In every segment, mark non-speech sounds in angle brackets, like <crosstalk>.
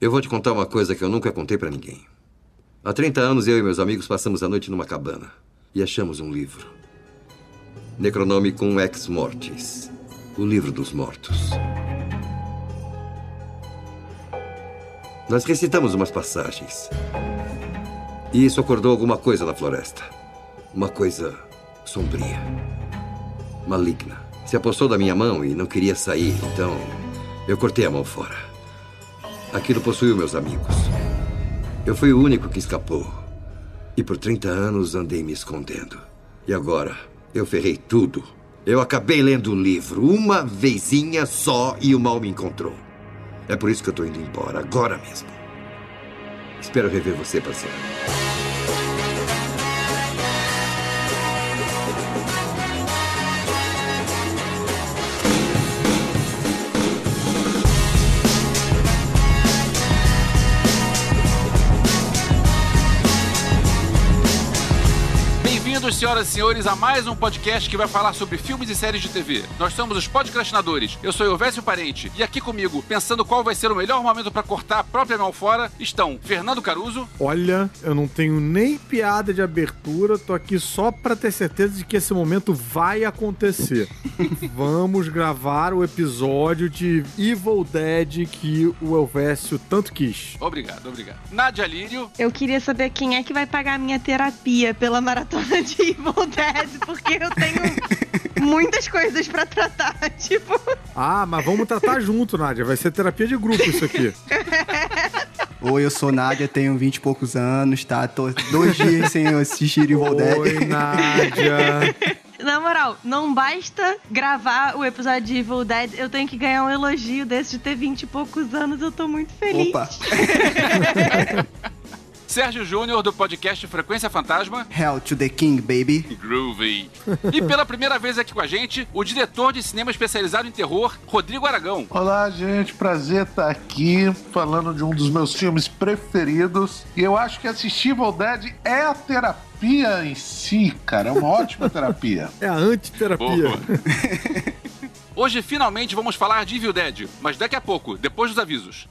Eu vou te contar uma coisa que eu nunca contei para ninguém. Há 30 anos, eu e meus amigos passamos a noite numa cabana e achamos um livro. Necronomicon Ex Mortis o livro dos mortos. Nós recitamos umas passagens. E isso acordou alguma coisa na floresta. Uma coisa sombria. Maligna. Se apossou da minha mão e não queria sair, então eu cortei a mão fora. Aquilo possuiu meus amigos. Eu fui o único que escapou. E por 30 anos andei me escondendo. E agora eu ferrei tudo. Eu acabei lendo o livro uma vezinha só e o mal me encontrou. É por isso que eu estou indo embora, agora mesmo. Espero rever você, parceiro. Senhoras e senhores, a mais um podcast que vai falar sobre filmes e séries de TV. Nós somos os podcastinadores. Eu sou Elvésio Parente. E aqui comigo, pensando qual vai ser o melhor momento para cortar a própria mão fora, estão Fernando Caruso. Olha, eu não tenho nem piada de abertura, tô aqui só para ter certeza de que esse momento vai acontecer. <laughs> Vamos gravar o episódio de Evil Dead que o Elvésio tanto quis. Obrigado, obrigado. Nádia Lírio. Eu queria saber quem é que vai pagar a minha terapia pela maratona de Evil Dead, porque eu tenho muitas coisas pra tratar, <laughs> tipo. Ah, mas vamos tratar junto, Nádia. Vai ser terapia de grupo isso aqui. <laughs> Oi, eu sou Nádia, tenho 20 e poucos anos, tá? Tô dois dias sem assistir Evil Dead. Oi, Nádia. <laughs> Na moral, não basta gravar o episódio de Evil Dead, eu tenho que ganhar um elogio desse de ter 20 e poucos anos, eu tô muito feliz. Opa! Sérgio Júnior, do podcast Frequência Fantasma. Hell to the King, baby. Groovy. E pela primeira vez aqui com a gente, o diretor de cinema especializado em terror, Rodrigo Aragão. Olá, gente. Prazer estar aqui falando de um dos meus filmes preferidos. E eu acho que assistir Evil Dead é a terapia em si, cara. É uma ótima terapia. <laughs> É a antiterapia. Boa. Hoje, finalmente, vamos falar de Evil Dead, mas daqui a pouco, depois dos avisos.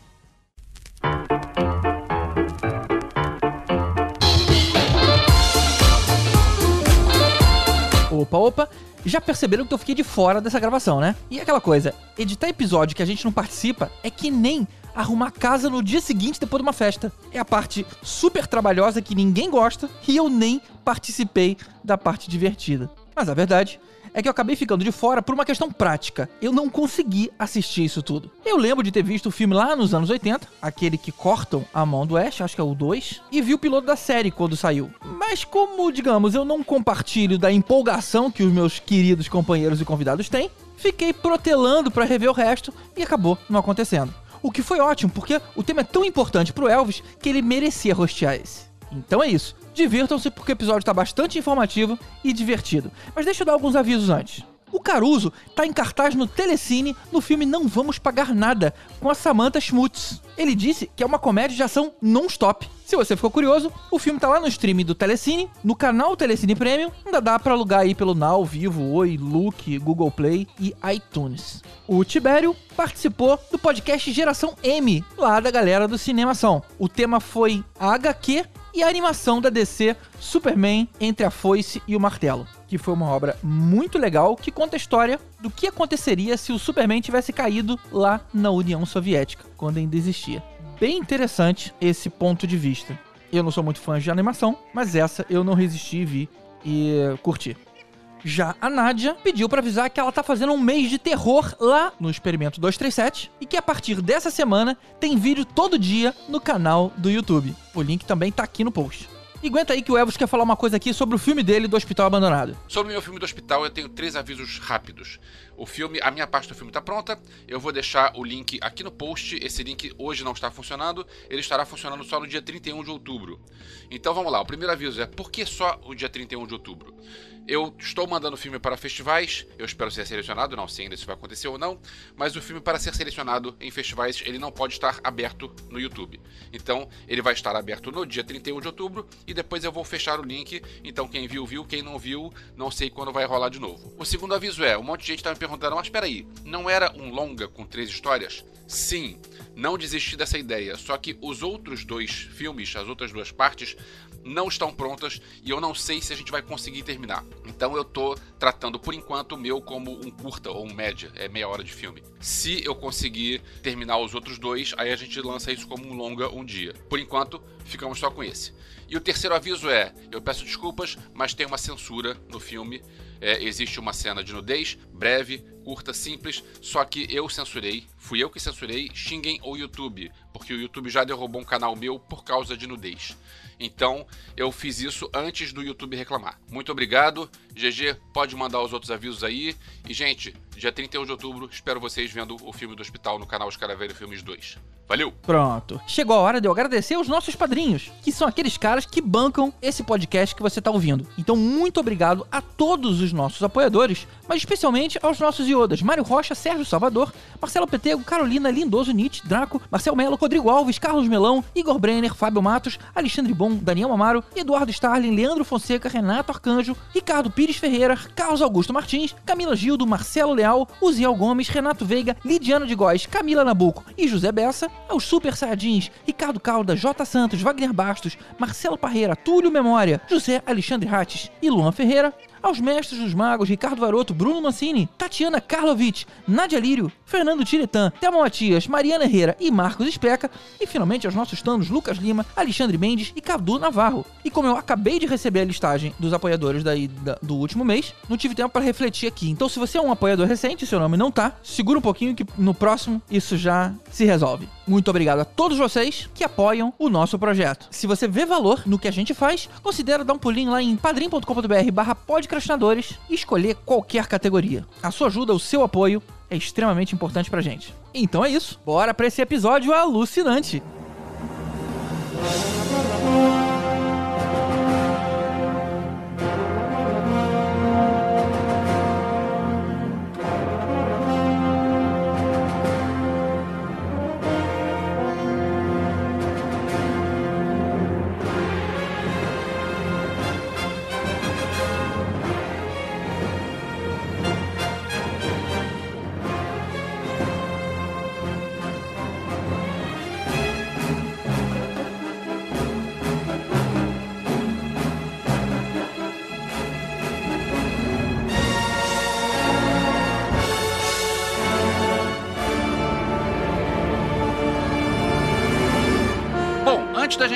Opa, opa. Já perceberam que eu fiquei de fora dessa gravação, né? E aquela coisa, editar episódio que a gente não participa é que nem arrumar casa no dia seguinte depois de uma festa. É a parte super trabalhosa que ninguém gosta e eu nem participei da parte divertida. Mas a verdade é que eu acabei ficando de fora por uma questão prática. Eu não consegui assistir isso tudo. Eu lembro de ter visto o filme lá nos anos 80, aquele que cortam a mão do Ash, acho que é o 2, e vi o piloto da série quando saiu. Mas como, digamos, eu não compartilho da empolgação que os meus queridos companheiros e convidados têm, fiquei protelando para rever o resto e acabou não acontecendo. O que foi ótimo, porque o tema é tão importante pro Elvis que ele merecia rostear esse. Então é isso. Divirtam-se porque o episódio está bastante informativo e divertido. Mas deixa eu dar alguns avisos antes. O Caruso tá em cartaz no Telecine no filme Não Vamos Pagar Nada, com a Samantha Schmutz. Ele disse que é uma comédia de ação non-stop. Se você ficou curioso, o filme tá lá no streaming do Telecine, no canal Telecine Premium, ainda dá para alugar aí pelo Now, Vivo, Oi, Look, Google Play e iTunes. O Tibério participou do podcast Geração M, lá da galera do Cinemação. O tema foi HQ e a animação da DC Superman entre a foice e o martelo, que foi uma obra muito legal que conta a história do que aconteceria se o Superman tivesse caído lá na União Soviética, quando ainda existia. Bem interessante esse ponto de vista. Eu não sou muito fã de animação, mas essa eu não resisti e vi e curti. Já a Nádia pediu para avisar que ela tá fazendo um mês de terror lá no Experimento 237 e que a partir dessa semana tem vídeo todo dia no canal do YouTube. O link também tá aqui no post. E aguenta aí que o Elvis quer falar uma coisa aqui sobre o filme dele do Hospital Abandonado. Sobre o meu filme do hospital, eu tenho três avisos rápidos. O filme, a minha parte do filme está pronta. Eu vou deixar o link aqui no post. Esse link hoje não está funcionando. Ele estará funcionando só no dia 31 de outubro. Então vamos lá. O primeiro aviso é por que só o dia 31 de outubro? Eu estou mandando o filme para festivais. Eu espero ser selecionado, não sei ainda se vai acontecer ou não. Mas o filme, para ser selecionado em festivais, ele não pode estar aberto no YouTube. Então, ele vai estar aberto no dia 31 de outubro. E depois eu vou fechar o link. Então, quem viu, viu. Quem não viu, não sei quando vai rolar de novo. O segundo aviso é: um monte de gente está me perguntando, mas espera aí, não era um longa com três histórias? sim, não desisti dessa ideia. Só que os outros dois filmes, as outras duas partes, não estão prontas e eu não sei se a gente vai conseguir terminar. Então eu tô tratando por enquanto o meu como um curta ou um média, é meia hora de filme. Se eu conseguir terminar os outros dois, aí a gente lança isso como um longa um dia. Por enquanto, ficamos só com esse. E o terceiro aviso é: eu peço desculpas, mas tem uma censura no filme. É, existe uma cena de nudez, breve, curta, simples, só que eu censurei, fui eu que censurei, xinguem o YouTube, porque o YouTube já derrubou um canal meu por causa de nudez. Então eu fiz isso antes do YouTube reclamar. Muito obrigado. GG, pode mandar os outros avisos aí. E, gente, dia 31 de outubro, espero vocês vendo o filme do hospital no canal Escaravelho Filmes 2. Valeu! Pronto. Chegou a hora de eu agradecer aos nossos padrinhos, que são aqueles caras que bancam esse podcast que você tá ouvindo. Então, muito obrigado a todos os nossos apoiadores, mas especialmente aos nossos iodas: Mário Rocha, Sérgio Salvador, Marcelo Petego, Carolina, Lindoso, Nietzsche, Draco, Marcel Melo, Rodrigo Alves, Carlos Melão, Igor Brenner, Fábio Matos, Alexandre Bom, Daniel Amaro, Eduardo Starling, Leandro Fonseca, Renato Arcanjo, Ricardo Pires Ferreira, Carlos Augusto Martins, Camila Gildo, Marcelo Leal, Uziel Gomes, Renato Veiga, Lidiano de Góes, Camila Nabuco e José Bessa, aos Super Saiyajins, Ricardo Calda, J. Santos, Wagner Bastos, Marcelo Parreira, Túlio Memória, José Alexandre Rates e Luan Ferreira, aos mestres dos magos Ricardo Varoto, Bruno Mancini, Tatiana Karlovic, Nadia Lírio, Fernando Tiretan, Thelma Matias, Mariana Herrera e Marcos Especa, e finalmente aos nossos tanos Lucas Lima, Alexandre Mendes e Cadu Navarro. E como eu acabei de receber a listagem dos apoiadores daí da- do último mês, não tive tempo para refletir aqui. Então, se você é um apoiador recente seu nome não tá, segura um pouquinho que no próximo isso já se resolve. Muito obrigado a todos vocês que apoiam o nosso projeto. Se você vê valor no que a gente faz, considere dar um pulinho lá em padrim.com.br barra podcastinadores e escolher qualquer categoria. A sua ajuda, o seu apoio é extremamente importante pra gente. Então é isso, bora pra esse episódio alucinante. Bom,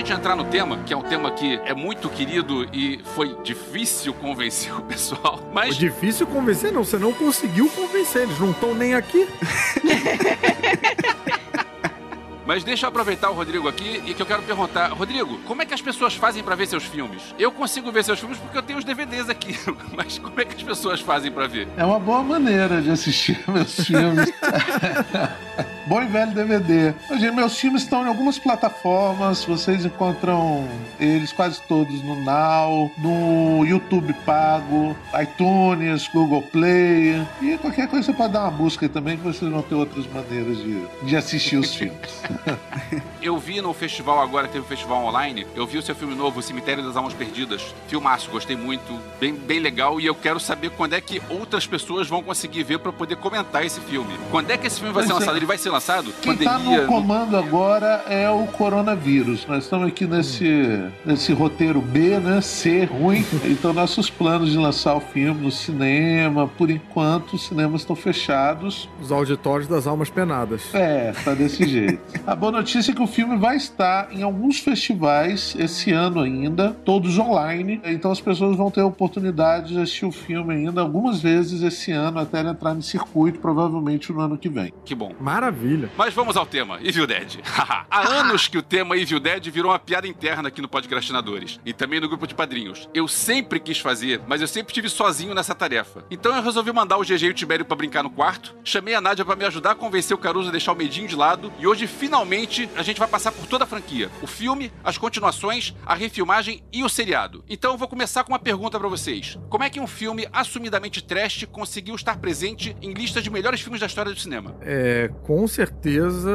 gente entrar no tema, que é um tema que é muito querido e foi difícil convencer o pessoal, <laughs> mas difícil convencer, não. Você não conseguiu convencer. Eles não estão nem aqui. <laughs> Mas deixa eu aproveitar o Rodrigo aqui e que eu quero perguntar, Rodrigo, como é que as pessoas fazem pra ver seus filmes? Eu consigo ver seus filmes porque eu tenho os DVDs aqui, <laughs> mas como é que as pessoas fazem pra ver? É uma boa maneira de assistir <laughs> meus filmes. <laughs> Bom e velho DVD. Meus filmes estão em algumas plataformas. Vocês encontram eles quase todos no Now, no YouTube Pago, iTunes, Google Play. E qualquer coisa você pode dar uma busca aí também, que vocês vão ter outras maneiras de, de assistir os filmes. Eu vi no festival agora, teve um festival online, eu vi o seu filme novo, O Cemitério das Almas Perdidas. Filmaço, gostei muito, bem, bem legal, e eu quero saber quando é que outras pessoas vão conseguir ver pra poder comentar esse filme. Quando é que esse filme vai ser é. lançado? Ele vai ser lançado? Quem tá Pandemia, no comando agora é o coronavírus. Nós estamos aqui nesse, nesse roteiro B, né? C, ruim. <laughs> Então, nossos planos de lançar o filme no cinema, por enquanto, os cinemas estão fechados. Os auditórios das almas penadas. É, tá desse jeito. <laughs> A boa notícia é que o filme vai estar em alguns festivais esse ano ainda, todos online. Então as pessoas vão ter a oportunidade de assistir o filme ainda algumas vezes esse ano, até ele entrar no circuito, provavelmente no ano que vem. Que bom. Maravilha. Mas vamos ao tema, Evil Dead. <laughs> Há anos que o tema Evil Dead virou uma piada interna aqui no Podcastinadores e também no grupo de padrinhos. Eu sempre quis fazer, mas eu sempre estive sozinho nessa tarefa. Então eu resolvi mandar o GG e o Tibério pra brincar no quarto, chamei a Nádia pra me ajudar a convencer o Caruso a deixar o medinho de lado e hoje finalmente a gente vai passar por toda a franquia: o filme, as continuações, a refilmagem e o seriado. Então eu vou começar com uma pergunta pra vocês: Como é que um filme assumidamente trash conseguiu estar presente em listas de melhores filmes da história do cinema? É, com certeza,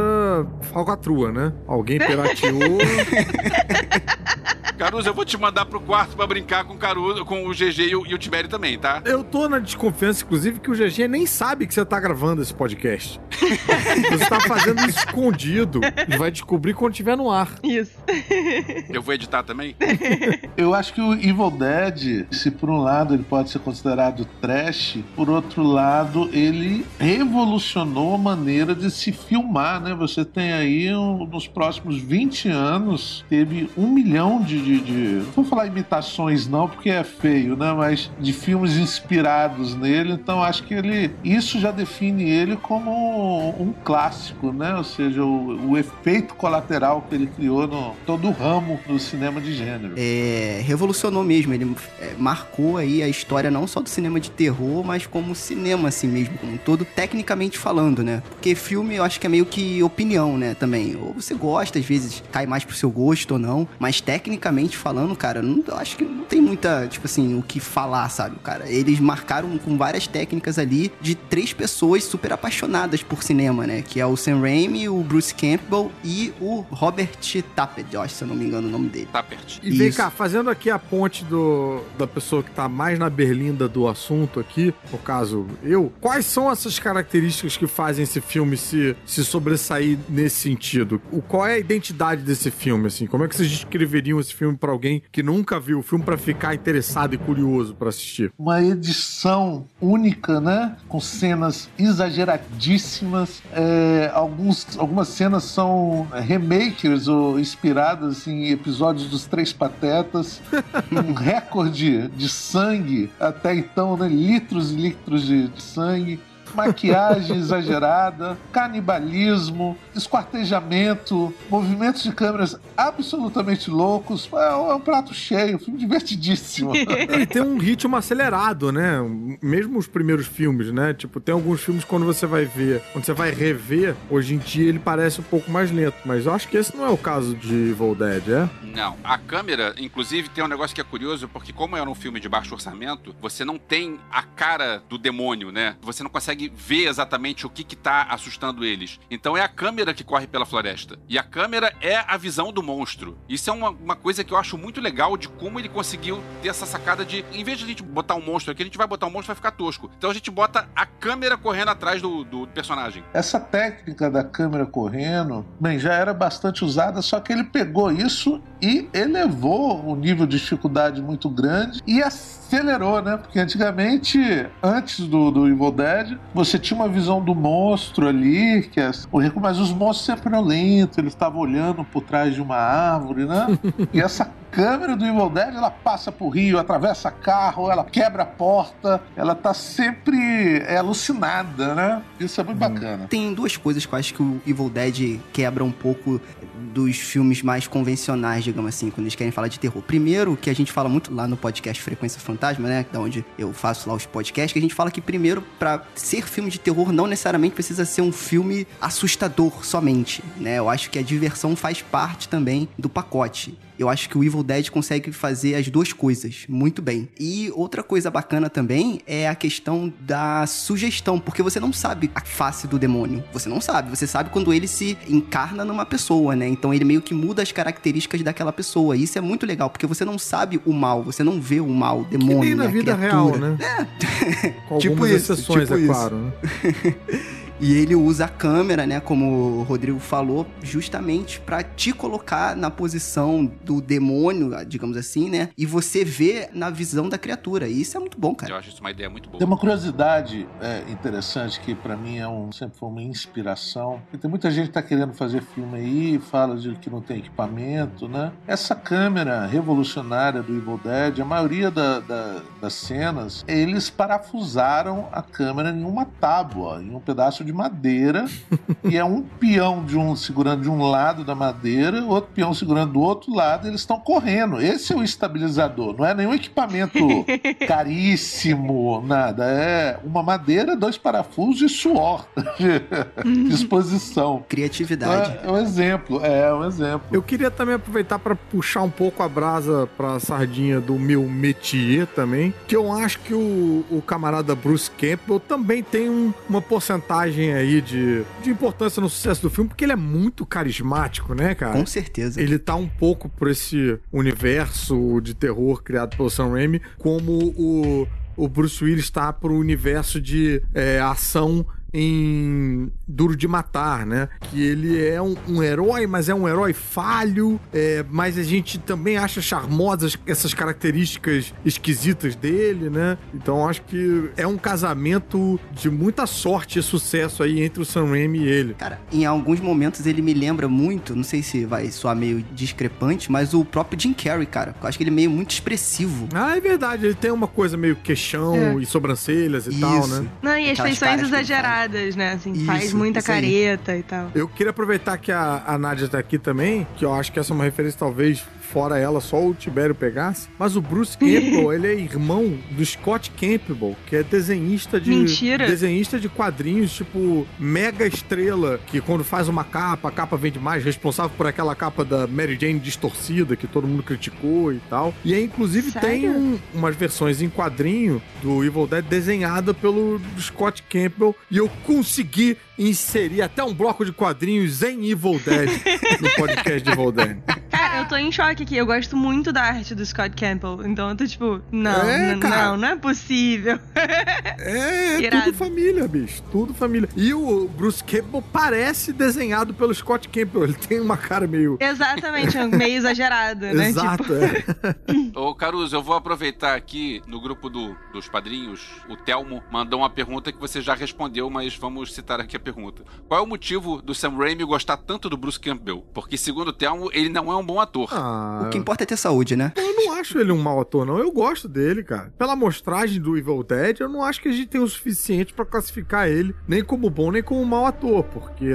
falcatrua, né? Alguém pirateou. <laughs> Caruso, eu vou te mandar pro quarto pra brincar com o Caruso, com o GG e o, e o Tibério também, tá? Eu tô na desconfiança, inclusive, que o GG nem sabe que você tá gravando esse podcast. <laughs> você tá fazendo isso escondido e vai descobrir quando tiver no ar. Isso. <laughs> Eu vou editar também? <laughs> Eu acho que o Evil Dead, se por um lado ele pode ser considerado trash, por outro lado ele revolucionou a maneira de se filmar, né? Você tem aí um, nos próximos 20 anos teve um milhão de, de, de- não vou falar imitações não, porque é feio, né? Mas de filmes inspirados nele. Então acho que ele isso já define ele como um clássico, né? Ou seja, o, o efeito colateral que ele criou no todo o ramo do cinema de gênero. É, revolucionou mesmo, ele é, marcou aí a história não só do cinema de terror, mas como cinema assim mesmo, como um todo, tecnicamente falando, né? Porque filme eu acho que é meio que opinião, né, também. Ou você gosta, às vezes cai mais pro seu gosto ou não, mas tecnicamente falando, cara, não, eu acho que não tem muita, tipo assim, o que falar, sabe, cara? Eles marcaram com várias técnicas ali de três pessoas super apaixonadas por cinema, né? Que é o Sam Raimi, o Bruce Campbell e o Robert Tappert, eu acho, se eu não me engano o nome dele. Perto. E vem Isso. cá, fazendo aqui a ponte do, da pessoa que tá mais na berlinda do assunto aqui, no caso eu, quais são essas características que fazem esse filme se, se sobressair nesse sentido? O, qual é a identidade desse filme, assim? Como é que vocês descreveriam esse filme pra alguém que nunca viu o filme pra ficar interessado e curioso pra assistir? uma edição única, né? Com cenas exageradíssimas. É, alguns, algumas cenas são remakers ou inspiradas em episódios dos Três Patetas. <laughs> um recorde de sangue até então, né? Litros e litros de, de sangue. Maquiagem exagerada, canibalismo, esquartejamento, movimentos de câmeras absolutamente loucos. É um, é um prato cheio, um filme divertidíssimo. Ele <laughs> tem um ritmo acelerado, né? Mesmo os primeiros filmes, né? Tipo, tem alguns filmes quando você vai ver, quando você vai rever, hoje em dia ele parece um pouco mais lento. Mas eu acho que esse não é o caso de Evil Dead, é? Não, a câmera, inclusive, tem um negócio que é curioso, porque como era um filme de baixo orçamento, você não tem a cara do demônio, né? Você não consegue ver exatamente o que que tá assustando eles. Então é a câmera que corre pela floresta. E a câmera é a visão do monstro. Isso é uma, uma coisa que eu acho muito legal de como ele conseguiu ter essa sacada de, em vez de a gente botar um monstro aqui, a gente vai botar um monstro vai ficar tosco. Então a gente bota a câmera correndo atrás do, do personagem. Essa técnica da câmera correndo, bem, já era bastante usada, só que ele pegou isso e elevou o nível de dificuldade muito grande e acelerou, né? Porque antigamente, antes do, do Evil Dead, você tinha uma visão do monstro ali, que é o rico, mas os monstros sempre eram lentos, eles estavam olhando por trás de uma árvore, né? <laughs> e essa câmera do Evil Dead, ela passa por rio, atravessa carro, ela quebra a porta, ela tá sempre é, alucinada, né? Isso é muito bacana. Tem duas coisas que eu acho que o Evil Dead quebra um pouco dos filmes mais convencionais, digamos assim, quando eles querem falar de terror. Primeiro, que a gente fala muito lá no podcast Frequência Fantasma, né? Da onde eu faço lá os podcasts, que a gente fala que primeiro, pra ser filme de terror, não necessariamente precisa ser um filme assustador somente, né? Eu acho que a diversão faz parte também do pacote. Eu acho que o Evil Dead consegue fazer as duas coisas muito bem. E outra coisa bacana também é a questão da sugestão, porque você não sabe a face do demônio. Você não sabe. Você sabe quando ele se encarna numa pessoa, né? Então ele meio que muda as características daquela pessoa. E isso é muito legal, porque você não sabe o mal, você não vê o mal, o Que demônio, nem na né? vida criatura. real, né? Com <laughs> Tipo algumas isso, exceções, tipo é isso. claro. Né? <laughs> E ele usa a câmera, né, como o Rodrigo falou, justamente pra te colocar na posição do demônio, digamos assim, né? E você vê na visão da criatura. E isso é muito bom, cara. Eu acho isso uma ideia muito boa. Tem uma curiosidade é, interessante que pra mim é um, sempre foi uma inspiração. Tem muita gente que tá querendo fazer filme aí, fala de que não tem equipamento, né? Essa câmera revolucionária do Evil Dead, a maioria da- da- das cenas, eles parafusaram a câmera em uma tábua, em um pedaço de madeira, <laughs> e é um peão de um segurando de um lado da madeira, outro peão segurando do outro lado, e eles estão correndo. Esse é o estabilizador, não é nenhum equipamento <laughs> caríssimo, nada. É uma madeira, dois parafusos e suor <laughs> de disposição. Criatividade. É, é um exemplo, é um exemplo. Eu queria também aproveitar para puxar um pouco a brasa pra sardinha do meu métier também, que eu acho que o, o camarada Bruce Campbell também tem um- uma porcentagem margem aí de, de importância no sucesso do filme, porque ele é muito carismático, né, cara? Com certeza. Ele tá um pouco por esse universo de terror criado pelo Sam Raimi, como o, o Bruce Willis está pro universo de é, ação em Duro de Matar, né? Que ele é um, um herói, mas é um herói falho, é, mas a gente também acha charmosas essas características esquisitas dele, né? Então acho que é um casamento de muita sorte e sucesso aí entre o Sam Raimi e ele. Cara, em alguns momentos ele me lembra muito, não sei se vai soar meio discrepante, mas o próprio Jim Carrey, cara. Eu acho que ele é meio muito expressivo. Ah, é verdade, ele tem uma coisa meio queixão É. e sobrancelhas e tal, Isso. né? Não, e as Aquelas faz. exageradas, né? Assim, faz Isso, muita isso aí. careta e tal. Eu queria aproveitar que a, a Nádia tá aqui também, que eu acho que essa é uma referência, talvez, fora ela, só o Tibério pegasse. Mas o Bruce Campbell, <laughs> ele é irmão do Scott Campbell, que é desenhista de. Mentira. Desenhista de quadrinhos, tipo, mega estrela, que quando faz uma capa, a capa vende mais, responsável por aquela capa da Mary Jane distorcida, que todo mundo criticou e tal. E aí, inclusive, Sério? tem um- umas versões em quadrinho do Evil Dead desenhada pelo Scott Campbell. E eu consegui inserir até um bloco de quadrinhos em Evil Dead no podcast de Evil Dead. <laughs> Cara, eu tô em choque aqui. Eu gosto muito da arte do Scott Campbell. Então eu tô tipo, não, É, não, não é possível. <laughs> É, é tudo família, bicho. Tudo família. E o Bruce Campbell parece desenhado pelo Scott Campbell. Ele tem uma cara meio. Exatamente, é meio <laughs> exagerado, né? Exato, Tipo, é. <laughs> Ô, Caruso, eu vou aproveitar aqui no grupo do- dos padrinhos. O Telmo mandou uma pergunta que você já respondeu, mas vamos citar aqui a pergunta. Qual é o motivo do Sam Raimi gostar tanto do Bruce Campbell? Porque, segundo o Telmo, ele não é um bom ator. Ah, O que importa é ter saúde, né? eu não acho ele um mau ator, não. Eu gosto dele, cara. Pela amostragem do Evil Dead, eu não acho que a gente tem o suficiente pra classificar ele nem como bom, nem como mau ator, porque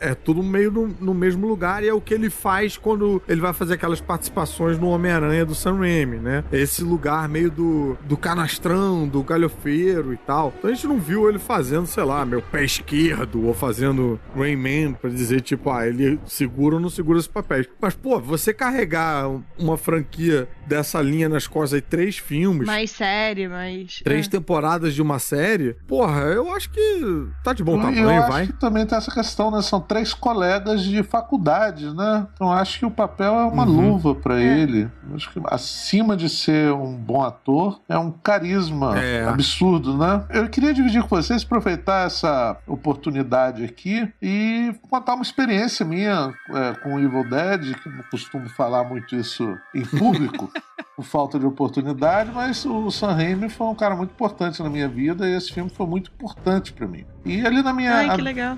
é, é tudo meio no, no mesmo lugar e é o que ele faz quando ele vai fazer aquelas participações no Homem-Aranha do Sam Raimi, né? Esse lugar meio do, do canastrão, do galhofeiro e tal. Então a gente não viu ele fazendo, sei lá, meu pé esquerdo ou fazendo Rayman pra dizer, tipo, ah, ele segura ou não segura esses papéis. Mas, pô, você carregar uma franquia dessa linha nas costas aí, três filmes, mais sério, mais. três é. temporadas de uma série, porra, eu acho que tá de bom eu tamanho, acho vai. que também tem essa questão, né? São três colegas de faculdade, né? Então acho que o papel é uma Uhum. luva pra ele. Acho que acima de ser um bom ator, é um carisma É. absurdo, né? Eu queria dividir com vocês, aproveitar essa oportunidade aqui e contar uma experiência minha é, com o Evil Dead, que eu não costumo falar muito isso em público. <laughs> Por falta de oportunidade, mas o Sam Raimi foi um cara muito importante na minha vida e esse filme foi muito importante pra mim. E ali na minha Ai,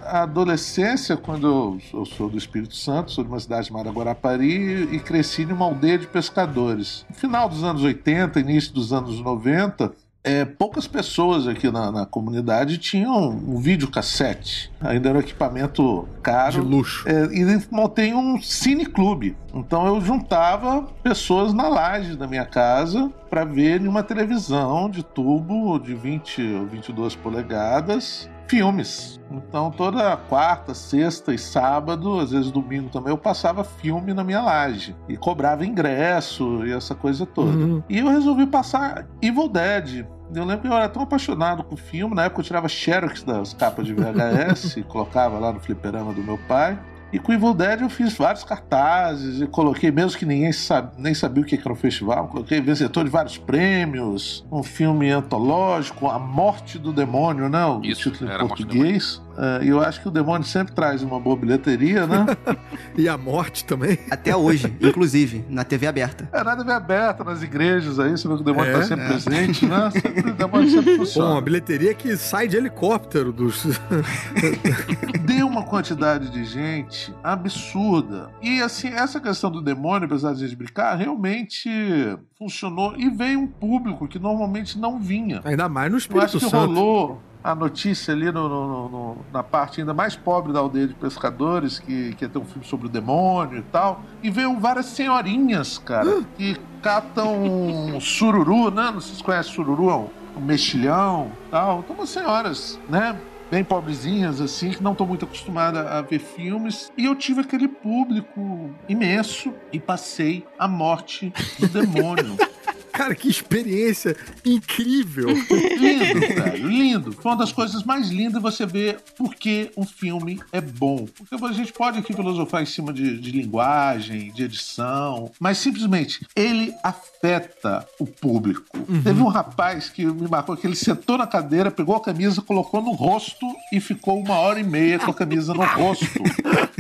a adolescência, quando eu, eu sou do Espírito Santo, sou de uma cidade chamada Guarapari e cresci numa aldeia de pescadores. No final dos anos 80, início dos anos 90, é, poucas pessoas aqui na, na comunidade tinham um videocassete. Ainda era um equipamento De caro. luxo. É, e montei um cineclube. Então eu juntava pessoas na laje da minha casa para ver em uma televisão de tubo de 20 ou 22 polegadas filmes. Então toda quarta, sexta e sábado, às vezes domingo também, eu passava filme na minha laje e cobrava ingresso e essa coisa toda. Uhum. E eu resolvi passar Evil Dead. Eu lembro que eu era tão apaixonado com o filme, na época eu tirava xerox das capas de VHS <laughs> colocava lá no fliperama do meu pai. E com Evil Dead eu fiz vários cartazes e coloquei, mesmo que ninguém sabe, nem sabia o que era um festival, coloquei vencedor de vários prêmios, um filme antológico, A Morte do Demônio, né? O Isso, título em português. É, E eu acho que o demônio sempre traz uma boa bilheteria, né? <laughs> E a morte também. Até hoje, inclusive, na TV aberta. É nada bem aberta nas igrejas aí, você vê que o demônio É, tá sempre é. presente, né? <laughs> Sempre, o demônio sempre Bom, funciona. a bilheteria que sai de helicóptero dos. <laughs> deu uma quantidade de gente absurda. E assim, essa questão do demônio, apesar de a gente brincar, realmente funcionou e veio um público que normalmente não vinha. Ainda mais no Eu Espírito acho que Santo. rolou a notícia ali no- no- no- na parte ainda mais pobre da aldeia de pescadores, que, que ia ter um filme sobre o demônio e tal. E veio várias senhorinhas, cara, que catam sururu, né? Não sei se vocês conhecem sururu, é um, um mexilhão e tal. Então, umas senhoras, né? Bem pobrezinhas, assim, que não estão muito acostumadas a ver filmes. E eu tive aquele público imenso e passei a morte do <laughs> demônio. Cara, que experiência incrível. Lindo, velho, lindo. Foi uma das coisas mais lindas você ver por que um filme é bom. Porque a gente pode aqui filosofar em cima de, de linguagem, de edição, mas simplesmente ele afeta o público. Teve um rapaz que me marcou que ele sentou na cadeira, pegou a camisa, colocou no rosto e ficou uma hora e meia com a camisa no rosto.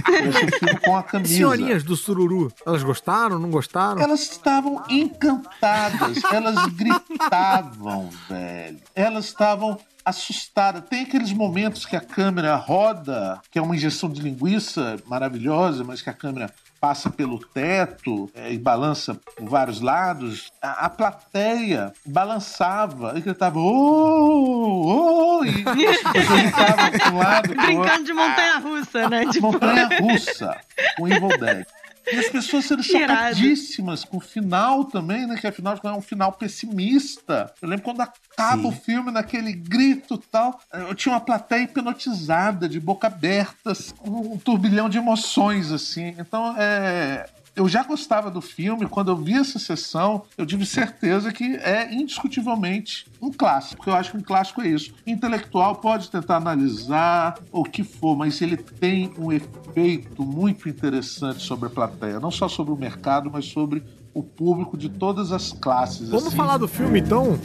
Esse filme com a camisa. Senhorinhas do Sururu, elas gostaram, não gostaram? Elas estavam encantadas, elas gritavam, velho. Elas estavam assustadas. Tem aqueles momentos que a câmera roda, que é uma injeção de linguiça maravilhosa, mas que a câmera passa pelo teto é, e balança por vários lados. A, a plateia balançava e gritava, oh, oh, e <laughs> as pessoas gritavam de um lado. Brincando de montanha-russa, né? Tipo, Montanha russa com Evil Dead. E as pessoas sendo chocadíssimas com o final também, né? Que afinal é um final pessimista. Eu lembro quando acaba Sim. o filme naquele grito e tal. Eu tinha uma plateia hipnotizada, de boca aberta, com um turbilhão de emoções, assim. Então, é. Eu já gostava do filme, quando eu vi essa sessão, eu tive certeza que é indiscutivelmente um clássico. Eu acho que um clássico é isso. Intelectual pode tentar analisar o que for, mas ele tem um efeito muito interessante sobre a plateia, não só sobre o mercado, mas sobre o público de todas as classes. Vamos assim. falar do filme então?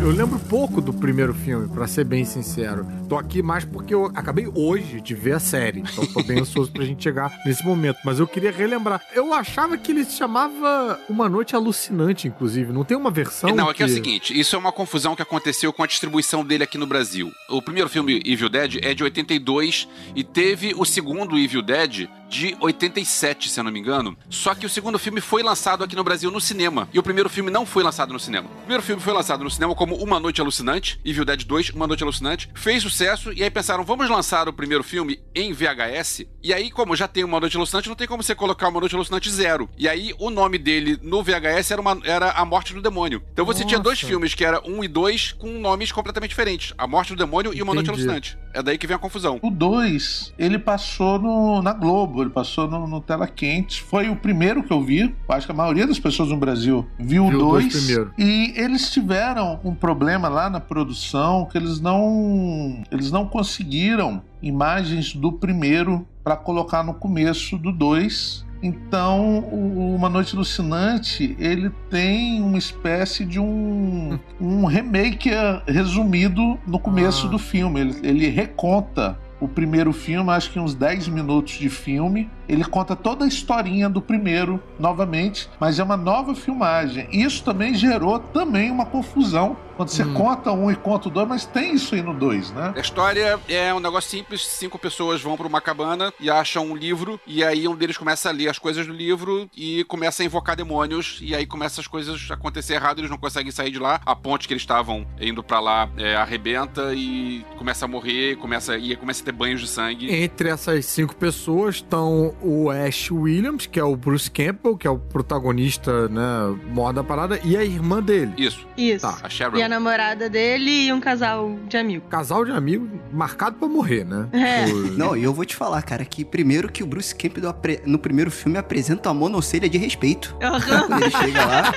Eu lembro pouco do primeiro filme, pra ser bem sincero. Tô aqui mais porque eu acabei hoje de ver a série. Então tô bem ansioso pra gente chegar nesse momento. Mas eu queria relembrar. Eu achava que ele se chamava Uma Noite Alucinante, inclusive. Não tem uma versão. Não, aqui é o que- seguinte, isso é uma confusão que aconteceu com a distribuição dele aqui no Brasil. O primeiro filme, Evil Dead, é de 82 e teve o segundo Evil Dead de 87, se eu não me engano. Só que o segundo filme foi lançado aqui no Brasil no cinema. E o primeiro filme não foi lançado no cinema. O primeiro filme foi lançado no cinema como Uma Noite Alucinante, Evil Dead 2, Uma Noite Alucinante. Fez sucesso e aí pensaram, vamos lançar o primeiro filme em VHS. E aí, como já tem Uma Noite Alucinante, não tem como você colocar Uma Noite Alucinante zero. E aí, o nome dele no VHS era, uma- era A Morte do Demônio. Então você tinha dois Nossa. filmes que era um e dois com nomes completamente diferentes. A Morte do Demônio e Uma Noite Entendi. Alucinante. É daí que vem a confusão. O 2, ele passou no- na Globo, ele passou no, no Tela Quente. Foi o primeiro que eu vi. Acho que a maioria das pessoas no Brasil viu o Viu dois 2. primeiro. E eles tiveram um problema lá na produção que eles não, eles não conseguiram imagens do primeiro para colocar no começo do 2. Então, o Uma Noite Alucinante, ele tem uma espécie de um, <laughs> um remake eh, resumido no começo Ah. do filme. Ele, ele reconta o primeiro filme, acho que uns 10 minutos de filme. Ele conta toda a historinha do primeiro novamente, mas é uma nova filmagem. Isso também gerou também uma confusão quando você Hum. conta um e conta o dois, mas tem isso aí no dois, né? A história é um negócio simples: cinco pessoas vão pra uma cabana e acham um livro, e aí um deles começa a ler as coisas do livro e começa a invocar demônios, e aí começa as coisas a acontecer errado, eles não conseguem sair de lá. A ponte que eles estavam indo pra lá é, arrebenta e começa a morrer, começa, e começa a ter banhos de sangue. Entre essas cinco pessoas estão o Ash Williams, que é o Bruce Campbell, que é o protagonista, né, maior da parada, e a irmã dele. Isso, Isso. Tá. a Cheryl. E a namorada dele e um casal de amigo. Casal de amigos marcado pra morrer, né? É. O- Não, e eu vou te falar, cara, que primeiro que o Bruce Campbell no primeiro filme apresenta uma monocelha de respeito. Aham. Quando ele chega lá,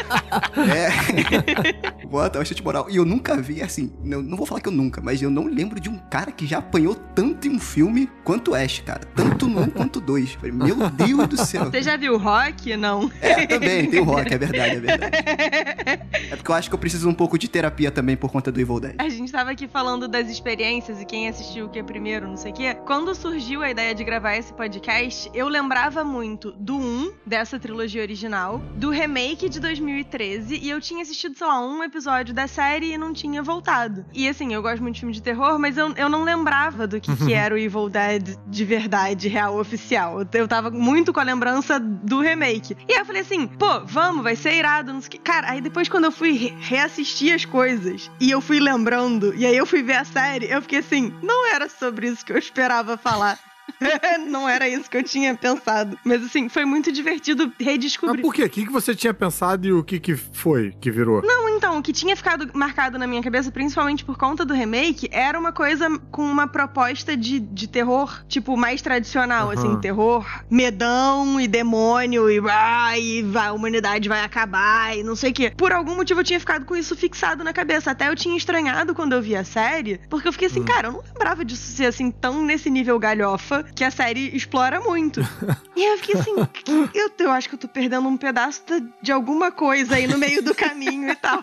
é. <laughs> Bota bastante moral. E eu nunca vi, assim, não, não vou falar que eu nunca, mas eu não lembro de um cara que já apanhou tanto em um filme quanto o Ash, cara. Tanto no um quanto dois. Falei, Meu Deus do céu. Você já viu Rock? Não. É, também, tem o rock, é verdade, é verdade. É porque eu acho que eu preciso um pouco de terapia também por conta do Evil Dead. A gente tava aqui falando das experiências e quem assistiu o que primeiro, não sei o quê. Quando surgiu a ideia de gravar esse podcast, eu lembrava muito do 1, dessa trilogia original, do remake de 2013, e eu tinha assistido, sei lá, um episódio da série e não tinha voltado. E assim, eu gosto muito de filme de terror, mas eu, eu não lembrava do que, que <laughs> era o Evil Dead de verdade, real, oficial. Eu, eu tava muito com a lembrança do remake. E aí eu falei assim, pô, vamos, vai ser irado, não sei o que. Cara, aí depois quando eu fui re- reassistir as coisas e eu fui lembrando, e aí eu fui ver a série, eu fiquei assim, não era sobre isso que eu esperava falar. <laughs> não era isso que eu tinha pensado. Mas assim, foi muito divertido Mas redescobrir. por quê? O que, você tinha pensado e o que, que foi que virou? Não, Então, o que tinha ficado marcado na minha cabeça, principalmente por conta do remake, era uma coisa com uma proposta de, de terror, tipo, mais tradicional, Aham. assim, terror medão e demônio e, ah, e vai, a humanidade vai acabar e não sei o quê. Por algum motivo eu tinha ficado com isso fixado na cabeça. Até eu tinha estranhado quando eu vi a série, porque eu fiquei assim, cara, eu não lembrava disso ser assim tão nesse nível galhofa que a série explora muito. <laughs> e aí eu fiquei assim, eu, eu acho que eu tô perdendo um pedaço da- de alguma coisa aí no meio do caminho e tal.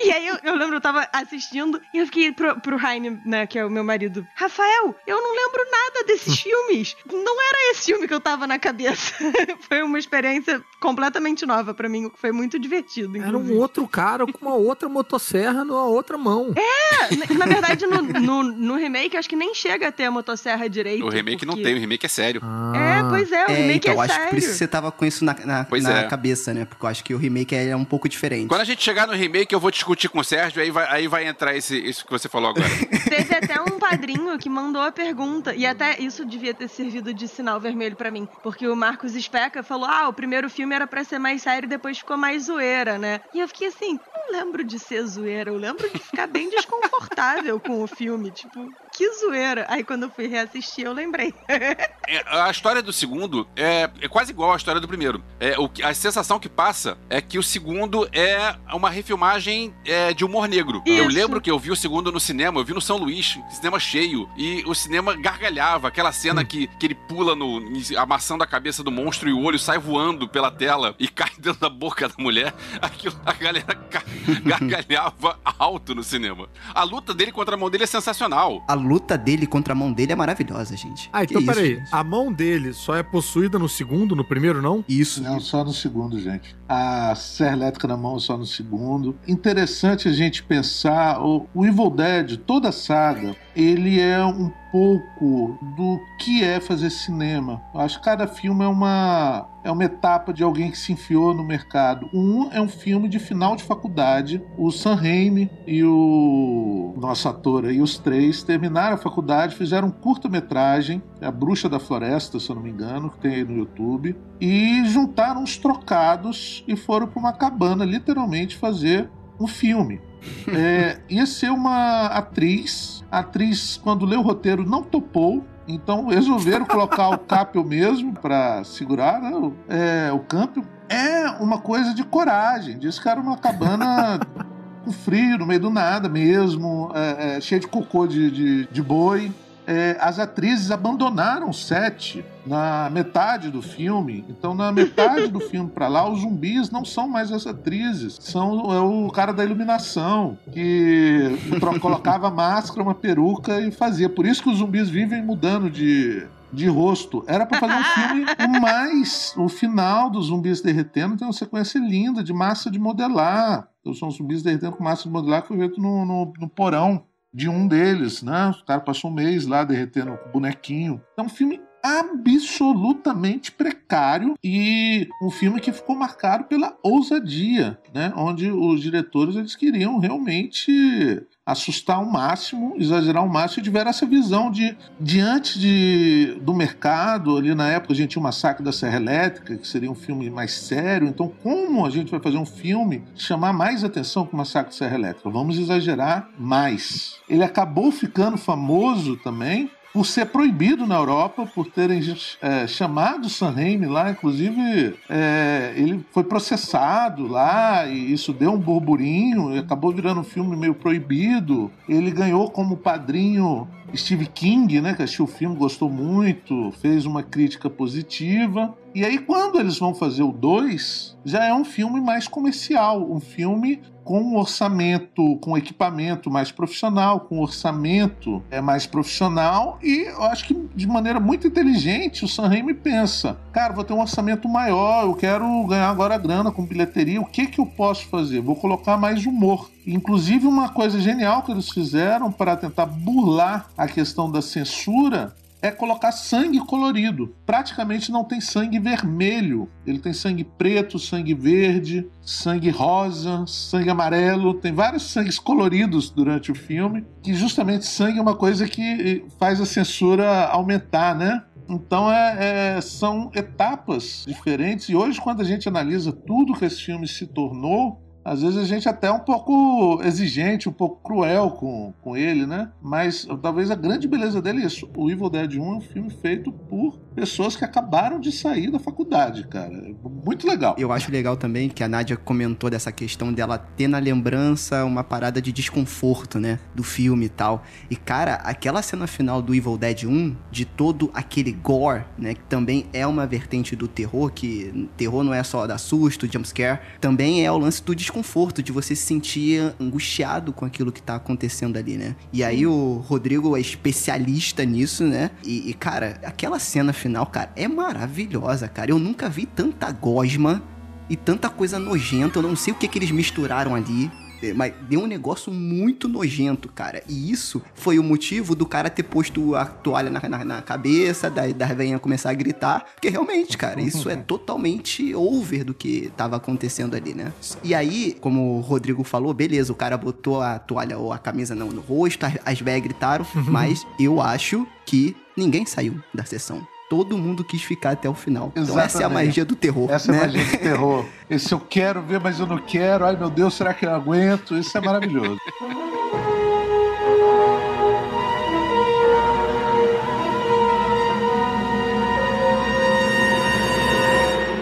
E aí eu, eu lembro, eu tava assistindo e eu fiquei pro, pro Heine, né, que é o meu marido, Rafael, eu não lembro nada desses <laughs> filmes. Não era esse filme que eu tava na cabeça. <laughs> foi uma experiência completamente nova pra mim, foi muito divertido. Era um inclusive. outro cara com uma outra motosserra na outra mão. É, na- na verdade, no, no, no remake, acho que nem chega a ter a motosserra direito. O remake não porque- tem, o remake é sério. É, pois é, o É, remake então, é acho sério. que por isso que você tava com isso na, na, Pois na é. cabeça, né? Porque eu acho que o remake é um pouco diferente. Quando a gente chegar no remake, eu vou discutir com o Sérgio, aí vai, aí vai entrar esse, isso que você falou agora. <laughs> Teve até um padrinho que mandou a pergunta, e até isso devia ter servido de sinal vermelho pra mim, porque o Marcos Speca falou: ah, o primeiro filme era pra ser mais sério e depois ficou mais zoeira, né? E eu fiquei assim, não lembro de ser zoeira, eu lembro de ficar bem desconfortável com o filme, tipo, que zoeira. Aí quando eu fui reassistir, eu lembrei. <laughs> É, a história do segundo é, é quase igual à história do primeiro. É, o, que- a sensação que passa é que o segundo é uma refilmagem é, de humor negro. Eu Isso. lembro que eu vi o segundo no cinema, eu vi no São Luís, cinema cheio, e o cinema gargalhava. Aquela cena que, que ele pula no, amassando a cabeça do monstro e o olho sai voando pela tela e <laughs> cai dentro da boca da mulher. Aquilo, a galera <laughs> gargalhava alto no cinema. A luta dele contra a mão dele é sensacional. A luta dele contra a mão dele é maravilhosa, gente. Ah, então peraí. gente? A mão dele só é possuída no segundo, no primeiro não? Isso. Não, só no segundo, gente. A serra elétrica na mão só no segundo. Interessante a gente pensar, o, o Evil Dead, toda a saga, ele é um pouco do que é fazer cinema. Eu acho que cada filme é uma é uma etapa de alguém que se enfiou no mercado. Um é um filme de final de faculdade. O Sam Raimi e o nosso ator aí, os três, terminaram a faculdade, fizeram um curta-metragem, A Bruxa da Floresta, se eu não me engano, que tem aí no YouTube, e juntaram uns trocados e foram para uma cabana, literalmente, fazer um filme. <laughs> É, ia ser uma atriz. A atriz, quando leu o roteiro, não topou. Então resolveram colocar o Capel mesmo para segurar né, o, é, o Campbell. É uma coisa de coragem. Diz que era uma cabana <laughs> com frio, no meio do nada mesmo, é, é, cheia de cocô de, de, de boi. É, as atrizes abandonaram o set na metade do filme. Então, na metade do filme para lá, os zumbis não são mais as atrizes, são é o cara da iluminação que colocava máscara, uma peruca e fazia. Por isso que os zumbis vivem mudando de de rosto. Era para fazer um filme o <laughs> mais o final dos zumbis derretendo tem uma sequência linda de massa de modelar. Então, são zumbis derretendo com massa de modelar que foi feito no, no, no porão de um deles, né? O cara passou um mês lá derretendo com bonequinho. É um filme absolutamente precário e um filme que ficou marcado pela ousadia, né? Onde os diretores eles queriam realmente assustar ao máximo, exagerar ao máximo e tiveram essa visão de diante de, do mercado, ali na época a gente tinha o Massacre da Serra Elétrica, que seria um filme mais sério, então como a gente vai fazer um filme chamar mais atenção que o Massacre da Serra Elétrica? Vamos exagerar mais. Ele acabou ficando famoso também por ser proibido na Europa, por terem é, chamado Sam Raimi lá, inclusive é, ele foi processado lá e isso deu um burburinho acabou virando um filme meio proibido. Ele ganhou como padrinho Steve King, né, que assistiu o filme, gostou muito, fez uma crítica positiva. E aí, quando eles vão fazer o 2, já é um filme mais comercial, um filme com um orçamento, com equipamento mais profissional, com orçamento é mais profissional e eu acho que de maneira muito inteligente o Sam Raimi pensa, cara, vou ter um orçamento maior, eu quero ganhar agora grana com bilheteria, o que que eu posso fazer? Vou colocar mais humor. Inclusive uma coisa genial que eles fizeram para tentar burlar a questão da censura é colocar sangue colorido. Praticamente não tem sangue vermelho. Ele tem sangue preto, sangue verde, sangue rosa, sangue amarelo. Tem vários sangues coloridos durante o filme. Que justamente sangue é uma coisa que faz a censura aumentar, né? Então é, é, são etapas diferentes. E hoje, quando a gente analisa tudo que esse filme se tornou, Às vezes a gente até é um pouco exigente, um pouco cruel com, com ele, né? Mas talvez a grande beleza dele é isso. O Evil Dead 1 é um filme feito por pessoas que acabaram de sair da faculdade, cara. É muito legal. Eu acho legal também que a Nádia comentou dessa questão dela ter na lembrança uma parada de desconforto, né? Do filme e tal. E, cara, aquela cena final do Evil Dead 1, de todo aquele gore, né? Que também é uma vertente do terror, que terror não é só dar susto, jumpscare, também é o lance do desconforto, de você se sentir angustiado com aquilo que tá acontecendo ali, né? E aí o Rodrigo é especialista nisso, né? E, e, cara, aquela cena final, cara, é maravilhosa, cara. Eu nunca vi tanta gosma e tanta coisa nojenta. Eu não sei o que, que eles misturaram ali. Mas deu um negócio muito nojento, cara. E isso foi o motivo do cara ter posto a toalha na, na, na cabeça, da, da velhinha começar a gritar. Porque realmente, cara, isso é <laughs> totalmente over do que tava acontecendo ali, né? E aí, como o Rodrigo falou, beleza, o cara botou a toalha ou a camisa no, no rosto, as, as velhas gritaram, <laughs> mas eu acho que ninguém saiu da sessão. Todo mundo quis ficar até o final. Então essa é a Exatamente. magia do terror. Essa né? é a magia do terror. <laughs> Esse eu quero ver, mas eu não quero. Ai, meu Deus, será que eu aguento? Isso é maravilhoso.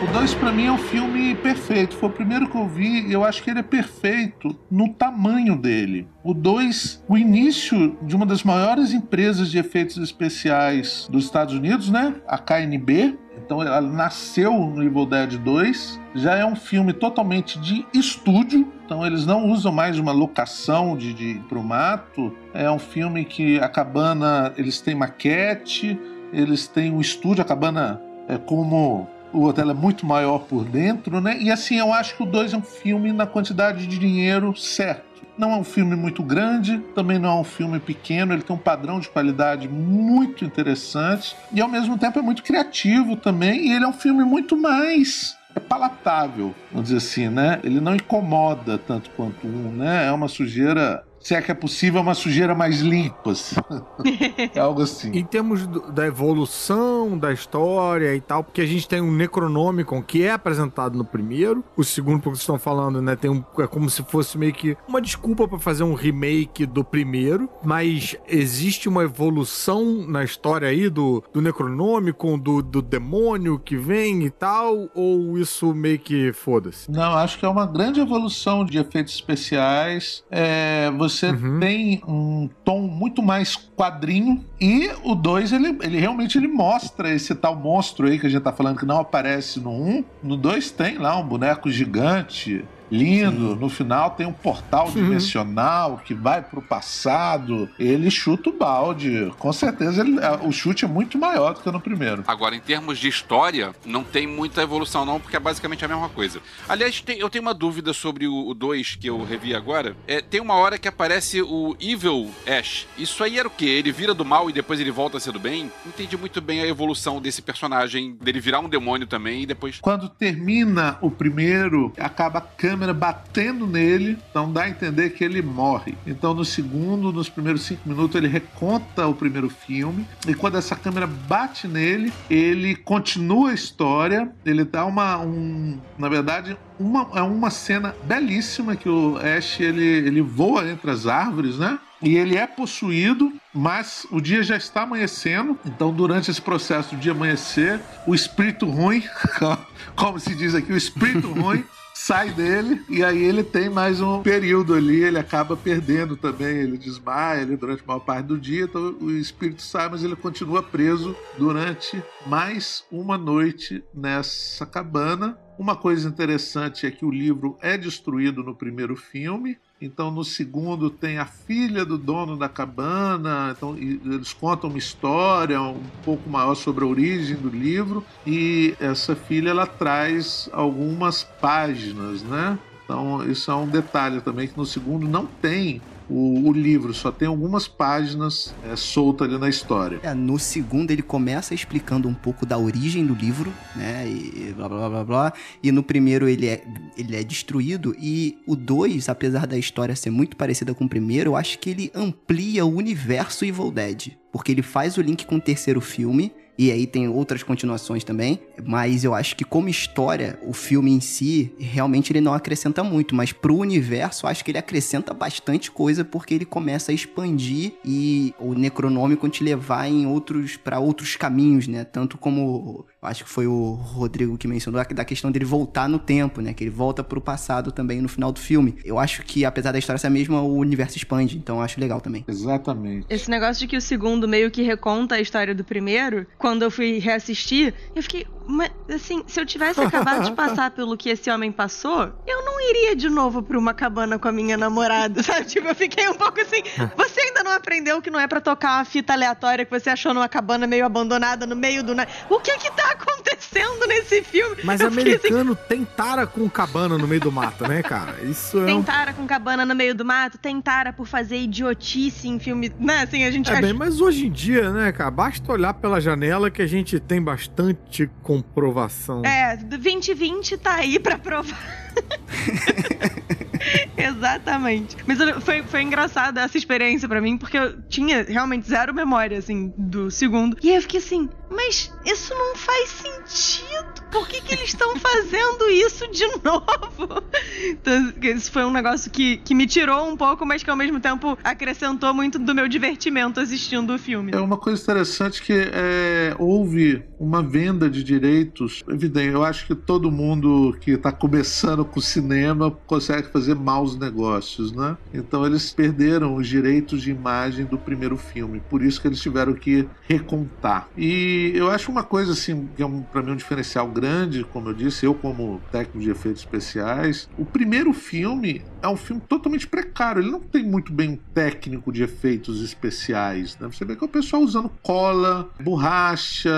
O 2 pra mim é um filme perfeito. Foi o primeiro que eu vi e eu acho que ele é perfeito no tamanho dele. O 2, o início de uma das maiores empresas de efeitos especiais dos Estados Unidos, né? A KNB. Então ela nasceu no Evil Dead 2. Já é um filme totalmente de estúdio. Então eles não usam mais uma locação de, de pro mato. É um filme que a cabana eles têm maquete, eles têm um estúdio, a cabana é como o hotel é muito maior por dentro, né? E assim, eu acho que o 2 é um filme na quantidade de dinheiro certo. Não é um filme muito grande, também não é um filme pequeno, ele tem um padrão de qualidade muito interessante e ao mesmo tempo é muito criativo também, e ele é um filme muito mais é palatável, vamos dizer assim, né? Ele não incomoda tanto quanto um, né? É uma sujeira, se é que é possível, é uma sujeira mais limpa. assim. <laughs> é algo assim. Em termos do- da evolução da história e tal, porque a gente tem um Necronomicon que é apresentado no primeiro, o segundo, porque vocês estão falando, né, tem um, é como se fosse meio que uma desculpa pra fazer um remake do primeiro, mas existe uma evolução na história aí do, do Necronomicon, do, do demônio que vem e tal, ou isso meio que foda-se? Não, acho que é uma grande evolução de efeitos especiais. É, você Uhum. tem um tom muito mais quadrinho e o 2 ele, ele realmente ele mostra esse tal monstro aí que a gente tá falando que não aparece no 1. Um. No 2 tem lá um boneco gigante. Lindo, no final tem um portal dimensional que vai pro passado. Ele chuta o balde. Com certeza ele- o chute é muito maior do que no primeiro. Agora, em termos de história, não tem muita evolução, não, porque é basicamente a mesma coisa. Aliás, tem- eu tenho uma dúvida sobre o 2 que eu revi agora. É, tem uma hora que aparece o Evil Ash. Isso aí era o quê? Ele vira do mal e depois ele volta a ser do bem? Não entendi muito bem a evolução desse personagem, dele virar um demônio também e depois. Quando termina o primeiro, acaba a câmera batendo nele, então dá a entender que ele morre. Então no segundo, nos primeiros cinco minutos, ele reconta o primeiro filme, e quando essa câmera bate nele, ele continua a história, ele dá uma. Um, na verdade, uma, é uma cena belíssima que o Ash ele, ele voa entre as árvores, né? E ele é possuído, mas o dia já está amanhecendo. Então, durante esse processo de amanhecer, o espírito ruim, <laughs> como se diz aqui, o espírito <laughs> ruim sai dele e aí ele tem mais um período ali, ele acaba perdendo também, ele desmaia ele durante a maior parte do dia, então o espírito sai, mas ele continua preso durante mais uma noite nessa cabana. Uma coisa interessante é que o livro é destruído no primeiro filme, então no segundo tem a filha do dono da cabana, então eles contam uma história um pouco maior sobre a origem do livro e essa filha ela traz algumas páginas, né? Então isso é um detalhe também que no segundo não tem o, o livro, só tem algumas páginas é, soltas ali na história. É, no segundo ele começa explicando um pouco da origem do livro, né? E blá blá blá blá. E no primeiro ele é, ele é destruído. E o 2, apesar da história ser muito parecida com o primeiro, eu acho que ele amplia o universo Evil Dead. Porque ele faz o link com o terceiro filme. E aí tem outras continuações também. Mas eu acho que como história, o filme em si, realmente ele não acrescenta muito. Mas pro universo, acho que ele acrescenta bastante coisa porque ele começa a expandir e o Necronômico te levar em outros para outros caminhos, né? Tanto como acho que foi o Rodrigo que mencionou da questão dele voltar no tempo, né? Que ele volta pro passado também no final do filme. Eu acho que apesar da história ser a mesma, o universo expande, então eu acho legal também. Exatamente. Esse negócio de que o segundo meio que reconta a história do primeiro, quando eu fui reassistir, eu fiquei, mas, assim, se eu tivesse acabado de passar pelo que esse homem passou, eu não iria de novo pra uma cabana com a minha namorada, <laughs> sabe? Tipo, eu fiquei um pouco assim. Você ainda não aprendeu que não é para tocar uma fita aleatória que você achou numa cabana meio abandonada no meio do. O que que tá acontecendo nesse filme? Mas eu americano assim... tem tara com cabana no meio do mato, né, cara? Isso é. Tem um... tara com cabana no meio do mato, tem tara por fazer idiotice em filme. Né, assim, a gente. É acha... bem, mas hoje em dia, né, cara, basta olhar pela janela que a gente tem bastante comprovação. É, 2020 tá aí pra provar. <laughs> Exatamente. Mas foi, foi engraçada essa experiência para mim, porque eu tinha realmente zero memória, assim, do segundo. E aí eu fiquei assim, mas isso não faz sentido. Por que, que eles estão fazendo isso de novo? Então, isso foi um negócio que, que me tirou um pouco, mas que ao mesmo tempo acrescentou muito do meu divertimento assistindo o filme. É uma coisa interessante que é, houve uma venda de direitos. Evidente, eu acho que todo mundo que está começando com cinema consegue fazer maus negócios, né? Então eles perderam os direitos de imagem do primeiro filme, por isso que eles tiveram que recontar. E eu acho uma coisa assim que é um, para mim um diferencial grande, como eu disse, eu como técnico de efeitos especiais, o primeiro filme é um filme totalmente precário, ele não tem muito bem um técnico de efeitos especiais, né? Você vê que é o pessoal usando cola, borracha,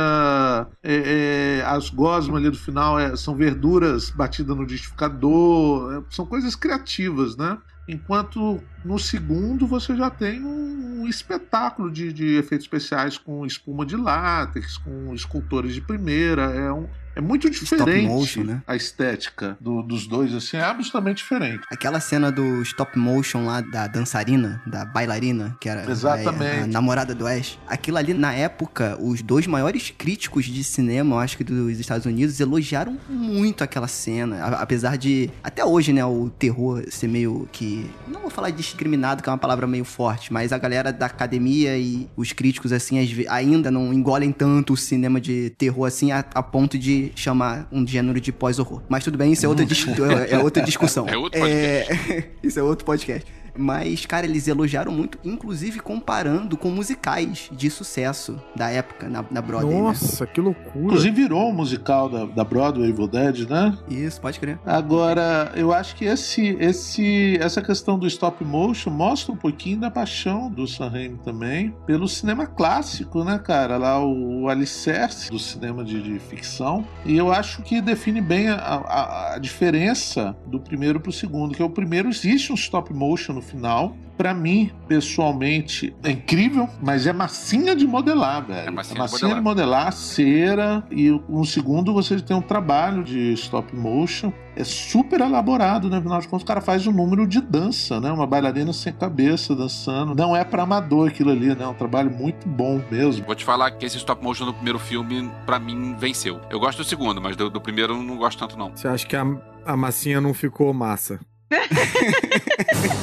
é, é, as gosmas ali do final é, são verduras batidas no liquidificador, é, são coisas criativas, né? Enquanto no segundo você já tem um, espetáculo de, de, efeitos especiais com espuma de látex, com escultores de primeira. É um, é muito diferente motion, né? a estética do, dos dois, assim, é absolutamente diferente. Aquela cena do stop motion lá da dançarina, da bailarina, que era Exatamente. A, a namorada do Ash. Aquilo ali, na época, os dois maiores críticos de cinema, eu acho que dos Estados Unidos, elogiaram muito aquela cena. apesar de, até hoje, né, o terror ser meio que. Não vou falar discriminado, que é uma palavra meio forte, mas a galera da academia e os críticos, assim, ainda não engolem tanto o cinema de terror, assim, a, a ponto de chamar um gênero de pós-horror. Mas tudo bem, isso é outra, <laughs> dis é outra discussão. É outro podcast. É... <laughs> isso é outro podcast. Mas, cara, eles elogiaram muito, inclusive comparando com musicais de sucesso da época na, na Broadway. Né? Nossa, né? que loucura. Inclusive virou um musical da, da Broadway, Evil Dead, né? Isso, pode crer. Agora, eu acho que esse, esse, essa questão do stop motion mostra um pouquinho da paixão do Sam Raimi também pelo cinema clássico, né, cara? Lá o, o alicerce do cinema de, de, ficção. E eu acho que define bem a, a, a diferença do primeiro pro segundo, que é o primeiro existe um stop motion no final. Para mim, pessoalmente, é incrível, mas é massinha de modelar, velho. É massinha, é massinha de, modelar. de, modelar. cera. E no segundo você tem um trabalho de stop motion. É super elaborado, né? Afinal de contas, o cara faz um número de dança, né? Uma bailarina sem cabeça dançando. Não é para amador aquilo ali, né? É um trabalho muito bom mesmo. Vou te falar que esse stop motion do primeiro filme, para mim, venceu. Eu gosto do segundo, mas do, do primeiro eu não gosto tanto, não. Você acha que a, a massinha não ficou massa? Ha ha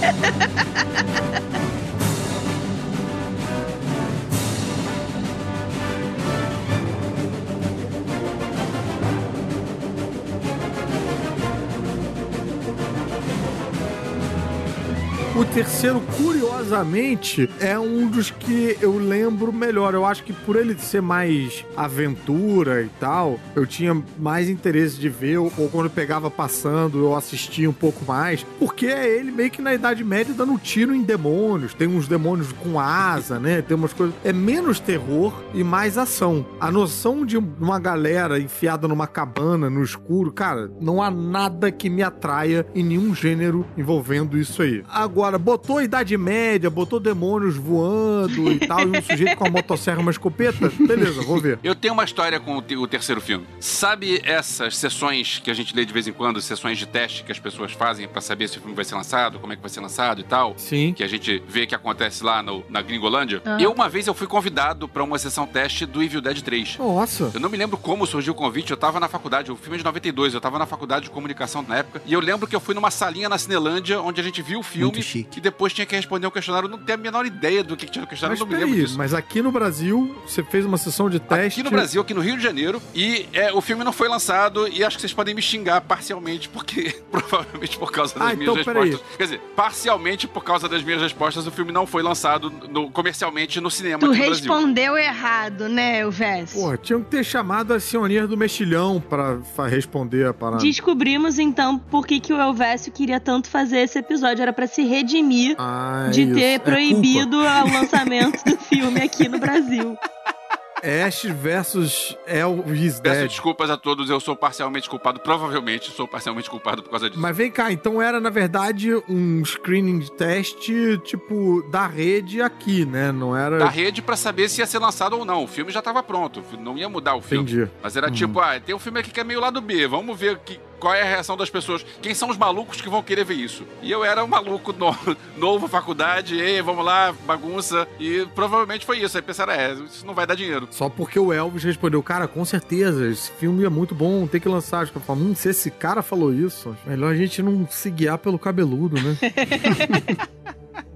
ha ha ha ha! O terceiro, curiosamente, é um dos que eu lembro melhor. Eu acho que por ele ser mais aventura e tal, eu tinha mais interesse de ver, ou, quando pegava passando, eu assistia um pouco mais, porque é ele meio que na Idade Média dando tiro em demônios. Tem uns demônios com asa, né? Tem umas coisas. É menos terror e mais ação. A noção de uma galera enfiada numa cabana no escuro, cara, não há nada que me atraia em nenhum gênero envolvendo isso aí. Agora, Agora, botou Idade Média, botou demônios voando e tal, e um sujeito com uma motosserra e uma escopeta, beleza, vou ver. Eu tenho uma história com o, te- o terceiro filme. Sabe essas sessões que a gente lê de vez em quando, sessões de teste que as pessoas fazem pra saber se o filme vai ser lançado, como é que vai ser lançado e tal? Sim. Que a gente vê que acontece lá no- na Gringolândia. Ah. Eu, uma vez, eu fui convidado pra uma sessão teste do Evil Dead 3. Nossa. Eu não me lembro como surgiu o convite, eu tava na faculdade, o filme é de 92, eu tava na faculdade de comunicação na época, e eu lembro que eu fui numa salinha na Cinelândia, onde a gente viu o filme, chique. e depois tinha que responder um questionário, eu não tenho a menor ideia do que que tinha no questionário, Mas não me lembro disso. mas aqui no Brasil, você fez uma sessão de teste. Aqui no Brasil, aqui no Rio de Janeiro, e é, o filme não foi lançado, e acho que vocês podem me xingar parcialmente, porque <laughs> provavelmente por causa das Ah, minhas então, peraí. respostas. Quer dizer, parcialmente por causa das minhas respostas, o filme não foi lançado no- comercialmente no cinema Tu aqui no Brasil. respondeu errado, né, Elvis? Porra, tinham que ter chamado a senhorinha do mexilhão pra responder a parada. Descobrimos então por que, que o Elvésio queria tanto fazer esse episódio. Era pra se redimir Ah, é de isso. ter É proibido o <laughs> lançamento do filme aqui no Brasil. Ash versus Elvis Peço desculpas a todos, eu sou parcialmente culpado, provavelmente sou parcialmente culpado por causa disso. Mas vem cá, então era na verdade um screening de teste, tipo, da rede aqui, né? Não era. Da rede pra saber se ia ser lançado ou não. O filme já tava pronto, não ia mudar o filme. Entendi. Mas era tipo, ah, tem um filme aqui que é meio lado B, vamos ver que, qual é a reação das pessoas. Quem são os malucos que vão querer ver isso? E eu era um maluco no- <laughs> novo, faculdade, ei, vamos lá, bagunça. E provavelmente foi isso. Aí pensaram, é, isso não vai dar dinheiro. Só porque o Elvis respondeu, cara, com certeza, esse filme é muito bom, tem que lançar. Acho que eu falo, hum, se esse cara falou isso, melhor a gente não se guiar pelo cabeludo, né? <laughs>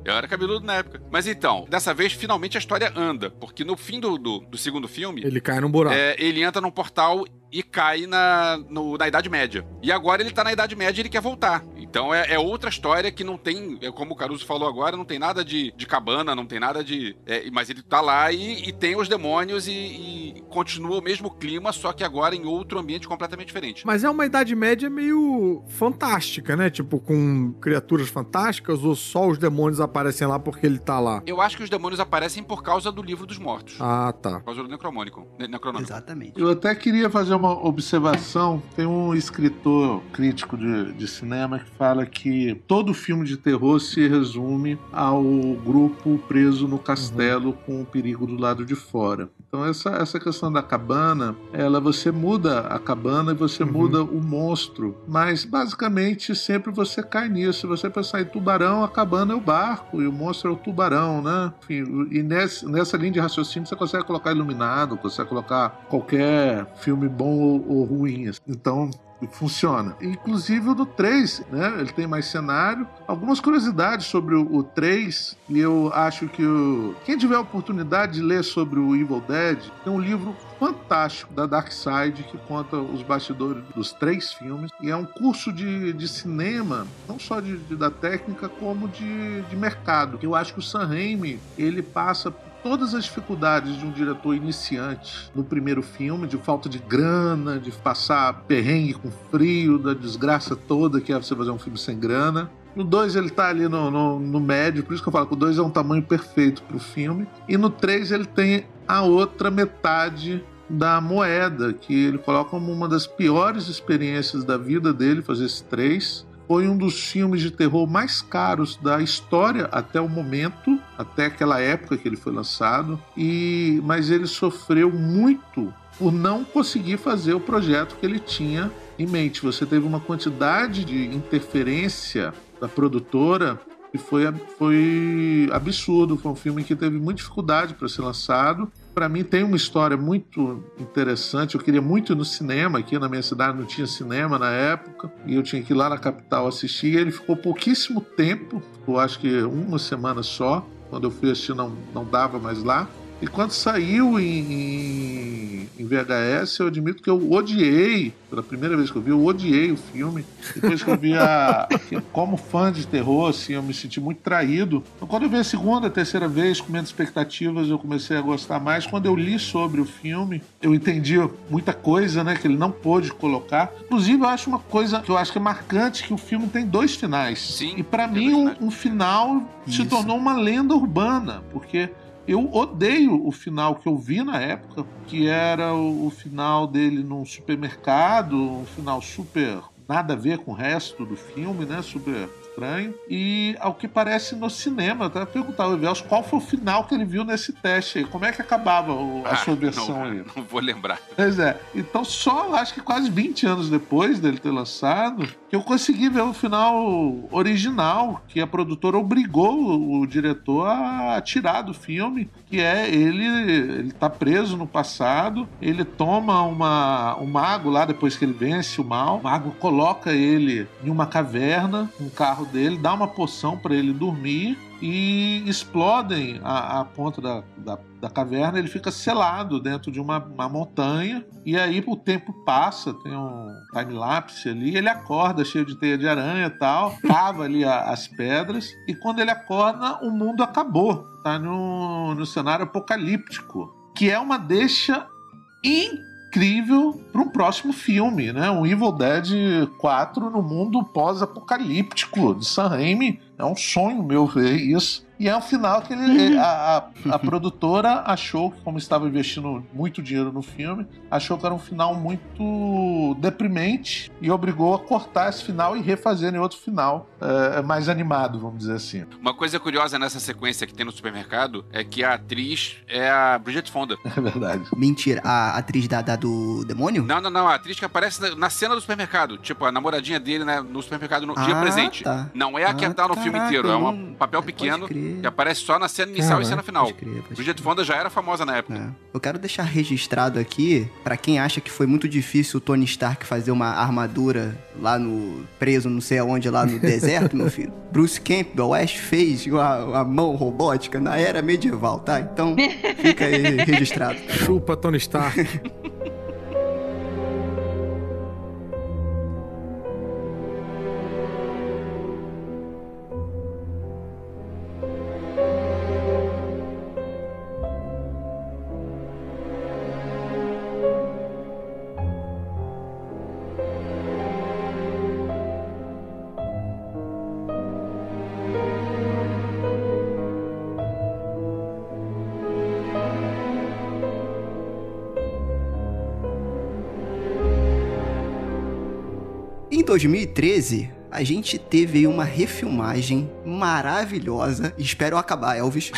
Eu era cabeludo na época. Mas então, dessa vez, finalmente a história anda. Porque no fim do, do, do segundo filme, Ele cai num buraco. é, ele entra num portal e cai na, no- na Idade Média. E agora ele tá na Idade Média e ele quer voltar. Então é, é outra história que não tem, é como o Caruso falou agora, não tem nada de, de cabana, não tem nada de. é, mas ele tá lá e, e tem os demônios e, e continua o mesmo clima, só que agora em outro ambiente completamente diferente. Mas é uma Idade Média meio fantástica, né? Tipo, com criaturas fantásticas ou só os demônios aparecem lá porque ele tá lá? Eu acho que os demônios aparecem por causa do livro dos mortos. Ah, tá. Por causa do Necromônico. Ne- Necronômico. Exatamente. Eu até queria fazer uma observação. Tem um escritor crítico de, de cinema que fala que todo filme de terror se resume ao grupo preso no castelo com o perigo do lado de fora. Então essa, essa questão da cabana, ela você muda a cabana e você Uhum. muda o monstro, mas basicamente sempre você cai nisso. Se você pensar em tubarão, a cabana é o barco e o monstro é o tubarão, né? Enfim, e nesse, nessa linha de raciocínio você consegue colocar iluminado, consegue colocar qualquer filme bom ou, ou ruim. Então, funciona. Inclusive o do 3, né? Ele tem mais cenário. Algumas curiosidades sobre o, o 3, e eu acho que o... quem tiver a oportunidade de ler sobre o Evil Dead, tem um livro fantástico da Dark Side que conta os bastidores dos três filmes. E é um curso de, de cinema, não só de, de- da técnica, como de, de mercado. Eu acho que o Sam Raimi, ele passa todas as dificuldades de um diretor iniciante no primeiro filme, de falta de grana, de passar perrengue com frio, da desgraça toda que é você fazer um filme sem grana. No 2 ele tá ali no, no, no médio, por isso que eu falo que o 2 é um tamanho perfeito pro filme. E no 3 ele tem a outra metade da moeda, que ele coloca como uma das piores experiências da vida dele fazer esse 3. Foi um dos filmes de terror mais caros da história até o momento, até aquela época que ele foi lançado. E mas ele sofreu muito por não conseguir fazer o projeto que ele tinha em mente. Você teve uma quantidade de interferência da produtora que foi, foi absurdo. Foi um filme que teve muita dificuldade para ser lançado. Para mim tem uma história muito interessante. Eu queria muito ir no cinema aqui na minha cidade não tinha cinema na época e eu tinha que ir lá na capital assistir. Ele ficou pouquíssimo tempo, eu acho que uma semana só. Quando eu fui assistir não, não dava mais lá. E quando saiu em, em, VHS, eu admito que eu odiei, pela primeira vez que eu vi, eu odiei o filme. Depois que eu vi a. <laughs> Como fã de terror, assim, eu me senti muito traído. Então, quando eu vi a segunda, a terceira vez, com menos expectativas, eu comecei a gostar mais. Quando eu li sobre o filme, eu entendi muita coisa, né, que ele não pôde colocar. Inclusive, eu acho uma coisa que eu acho que é marcante, que o filme tem dois finais. Sim, E para mim, um, um final se Isso. tornou uma lenda urbana, porque eu odeio o final que eu vi na época, que era o, o final dele num supermercado, um final super nada a ver com o resto do filme, né? Super estranho. E ao que parece no cinema, eu até perguntar ao Evelso qual foi o final que ele viu nesse teste aí. Como é que acabava o- a Ah, sua versão não, aí? <laughs> Não vou lembrar. Pois é. Então, só acho que quase 20 anos depois dele ter lançado, que eu consegui ver o final original, que a produtora obrigou o, o diretor a tirar do filme, que é ele, ele tá preso no passado, ele toma uma, um mago lá depois que ele vence o mal, o mago coloca ele em uma caverna, um carro dele, dá uma poção para ele dormir e explodem a, a ponta da, da, da caverna. Ele fica selado dentro de uma, uma montanha. E aí o tempo passa, tem um time-lapse ali. Ele acorda cheio de teia de aranha e tal, cava ali a- as pedras. E quando ele acorda, o mundo acabou. Tá no, no cenário apocalíptico. Que é uma deixa incrível para um próximo filme, né? Um Evil Dead 4 no mundo pós-apocalíptico de Sam Raimi. É um sonho meu ver isso. E é um final que ele, a, a, a produtora achou que, como estava investindo muito dinheiro no filme, achou que era um final muito deprimente e obrigou a cortar esse final e refazer em outro final é, mais animado, vamos dizer assim. Uma coisa curiosa nessa sequência que tem no supermercado é que a atriz é a Bridget Fonda. <laughs> É verdade. Mentira, a atriz da, da do demônio? Não, não, não. A atriz que aparece na, na cena do supermercado. Tipo, a namoradinha dele né, no supermercado no dia Ah, presente. tá. Não é a que Ah, tá no filme caraca, inteiro. É um papel Pode pequeno crer. Que aparece só na cena inicial e Caraca, cena final. Pode crer, pode Bridget crer. Fonda já era famosa na época. É. Eu quero deixar registrado aqui, pra quem acha que foi muito difícil o Tony Stark fazer uma armadura lá no. preso não sei aonde, lá no deserto, meu filho. <laughs> Bruce Campbell, Ash fez uma, uma mão robótica na era medieval, tá? Então fica aí registrado. Chupa Tony Stark. <laughs> Em 2013, a gente teve aí uma refilmagem maravilhosa. Espero acabar, Elvis.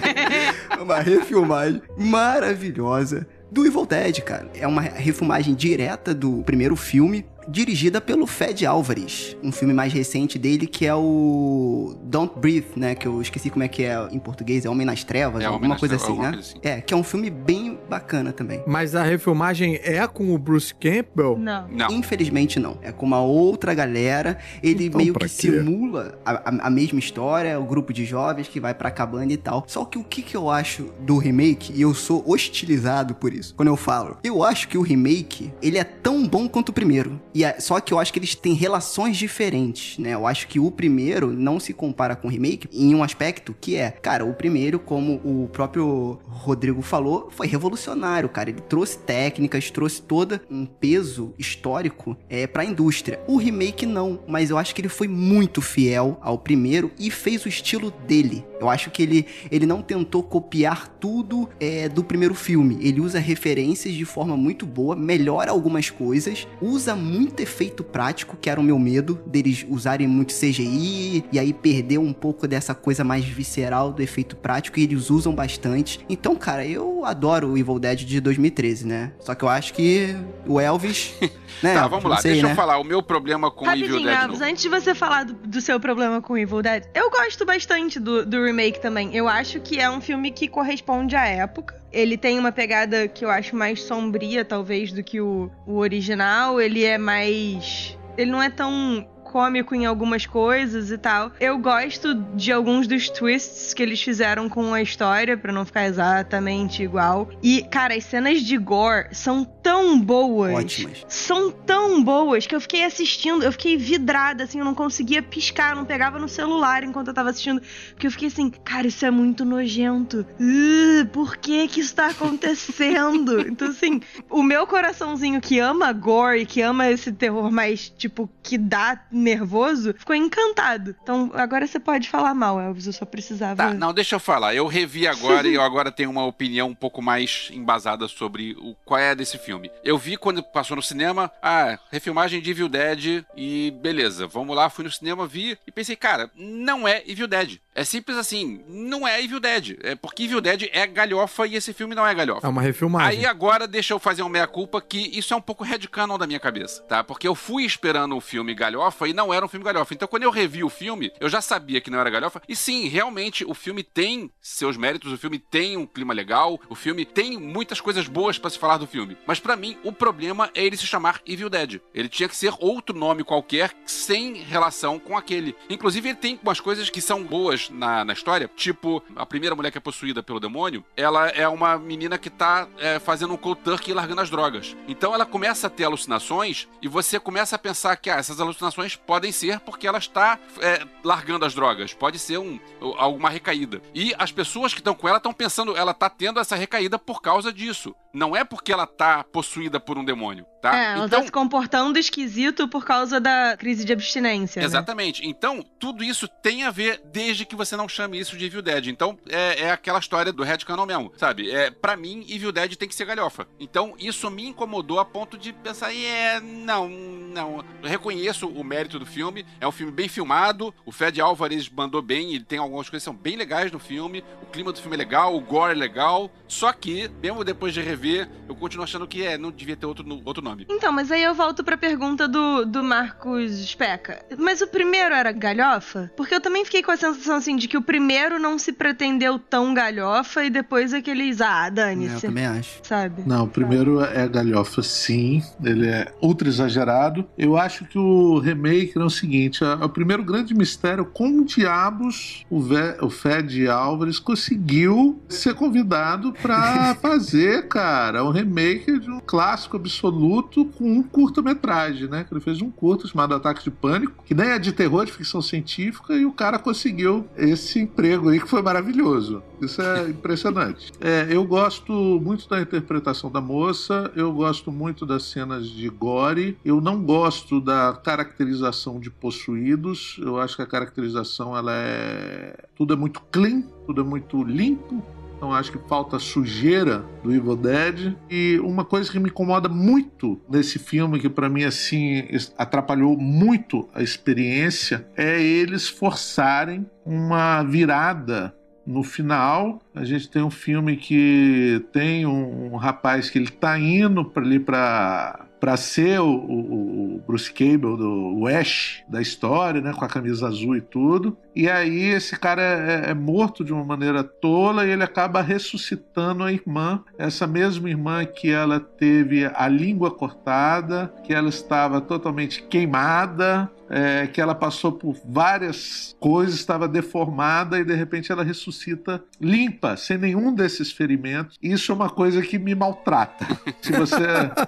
<laughs> uma refilmagem maravilhosa do Evil Dead, cara. É uma refilmagem direta do primeiro filme, dirigida pelo Fed Álvares. Um filme mais recente dele que é o Don't Breathe, né? Que eu esqueci como é que é em português. É Homem nas Trevas, É, alguma coisa Trevas, assim, né? alguma coisa assim. É, que é um filme bem bacana também. Mas a refilmagem é com o Bruce Campbell? Não. Não. Infelizmente não. É com uma outra galera. Ele Então, meio que quê? simula a, a- a mesma história, o grupo de jovens que vai pra cabana e tal. Só que o que, que eu acho do remake, e eu sou hostilizado por isso, quando eu falo, eu acho que o remake, ele é tão bom quanto o primeiro. E é- só que eu acho que eles têm relações diferentes, né? Eu acho que o primeiro não se compara com o remake em um aspecto que é, cara, o primeiro, como o próprio Rodrigo falou, foi revolucionário, cara. Ele trouxe técnicas, trouxe todo um peso histórico é, pra indústria. O remake não, mas eu acho que ele foi muito fiel ao primeiro e fez o estilo dele. Eu acho que ele, ele não tentou copiar tudo é, do primeiro filme. Ele usa referências de forma muito boa, melhora algumas coisas, usa muito efeito prático, que era o meu medo deles usarem muito CGI e aí perder um pouco dessa coisa mais visceral do efeito prático e eles usam bastante. Então, cara, eu adoro o Evil Dead de 2013, né? Só que eu acho que o Elvis, <laughs> né? Tá, vamos lá. Sei, Deixa né? eu falar. O meu problema com o Evil Rapidinho, Dead Elvis, antes de você falar do, do seu problema com Evil Dead, eu gosto bastante do, do remake também. Eu acho que é um filme que corresponde à época. Ele tem uma pegada que eu acho mais sombria, talvez, do que o, o original. Ele é mais. Ele não é tão cômico em algumas coisas e tal. Eu gosto de alguns dos twists que eles fizeram com a história, pra não ficar exatamente igual. E, cara, as cenas de gore são tão boas. Ótimas. São tão boas que eu fiquei assistindo, eu fiquei vidrada, assim, eu não conseguia piscar, não pegava no celular enquanto eu tava assistindo. Porque eu fiquei assim, cara, isso é muito nojento. Uh, por que que isso tá acontecendo? <laughs> então, assim, o meu coraçãozinho que ama gore e que ama esse terror mais, tipo, que dá nervoso, ficou encantado. Então agora você pode falar mal, Elvis, eu só precisava. Tá, não, deixa eu falar. Eu revi agora <laughs> e eu agora tenho uma opinião um pouco mais embasada sobre o qual é desse filme. Eu vi quando passou no cinema, ah, refilmagem de Evil Dead e beleza, vamos lá, fui no cinema, vi e pensei, cara, não é Evil Dead. É simples assim, não é Evil Dead. É porque Evil Dead é galhofa e esse filme não é galhofa. É uma refilmagem. Aí agora deixa eu fazer uma meia-culpa que isso é um pouco headcanon da minha cabeça, tá? Porque eu fui esperando um filme galhofa e não era um filme galhofa. Então quando eu revi o filme, eu já sabia que não era galhofa. E sim, realmente o filme tem seus méritos, o filme tem um clima legal, o filme tem muitas coisas boas para se falar do filme. Mas para mim, o problema é ele se chamar Evil Dead. Ele tinha que ser outro nome qualquer sem relação com aquele. Inclusive ele tem umas coisas que são boas na, na história, tipo a primeira mulher que é possuída pelo demônio, ela é uma menina que tá é, fazendo um cold turkey e largando as drogas. Então ela começa a ter alucinações e você começa a pensar que ah, essas alucinações podem ser porque ela está é, largando as drogas. Pode ser um, alguma recaída. E as pessoas que estão com ela estão pensando, ela tá tendo essa recaída por causa disso. Não é porque ela tá possuída por um demônio, tá? É, ela então, tá se comportando esquisito por causa da crise de abstinência. né? Exatamente. Então, tudo isso tem a ver desde que você não chame isso de Evil Dead. Então, é, é aquela história do Red Canon mesmo, sabe? É, para mim, Evil Dead tem que ser galhofa. Então, isso me incomodou a ponto de pensar, é, não, não. Eu reconheço o mérito do filme. É um filme bem filmado. O Fed Álvares mandou bem. Ele tem algumas coisas que são bem legais no filme. O clima do filme é legal, o gore é legal. Só que, mesmo depois de rever, eu continuo achando que é, não devia ter outro, outro nome. Então, mas aí eu volto pra pergunta do, do Marcos Speca. Mas o primeiro era galhofa? Porque eu também fiquei com a sensação assim de que o primeiro não se pretendeu tão galhofa e depois aqueles, ah, É, eu dane-se. também acho. Sabe? Não, o primeiro é galhofa, sim. Ele é ultra exagerado. Eu acho que o remake é o seguinte: a- o primeiro grande mistério, como diabos o, Ve- o Fed Álvares conseguiu ser convidado pra <laughs> fazer, cara, um remake de um clássico absoluto com um curta-metragem, né? Que ele fez um curta chamado Ataque de Pânico, que nem é de terror, é de ficção científica, e o cara conseguiu esse emprego aí que foi maravilhoso. Isso é <laughs> impressionante. É, eu gosto muito da interpretação da moça, eu gosto muito das cenas de gore, eu não gosto da caracterização de possuídos, eu acho que a caracterização ela é. Tudo é muito clean, tudo é muito limpo. Então acho que falta sujeira do Evil Dead. E uma coisa que me incomoda muito nesse filme, que pra mim assim atrapalhou muito a experiência, é eles forçarem uma virada no final, a gente tem um filme que tem um, um rapaz que ele tá indo para ali para para ser o, o- o Bruce Cable do Ash da história, né, com a camisa azul e tudo. E aí esse cara é, é morto de uma maneira tola e ele acaba ressuscitando a irmã, essa mesma irmã que ela teve a língua cortada, que ela estava totalmente queimada, é, que ela passou por várias coisas, estava deformada e de repente ela ressuscita limpa, sem nenhum desses ferimentos. Isso é uma coisa que me maltrata. <laughs> Se você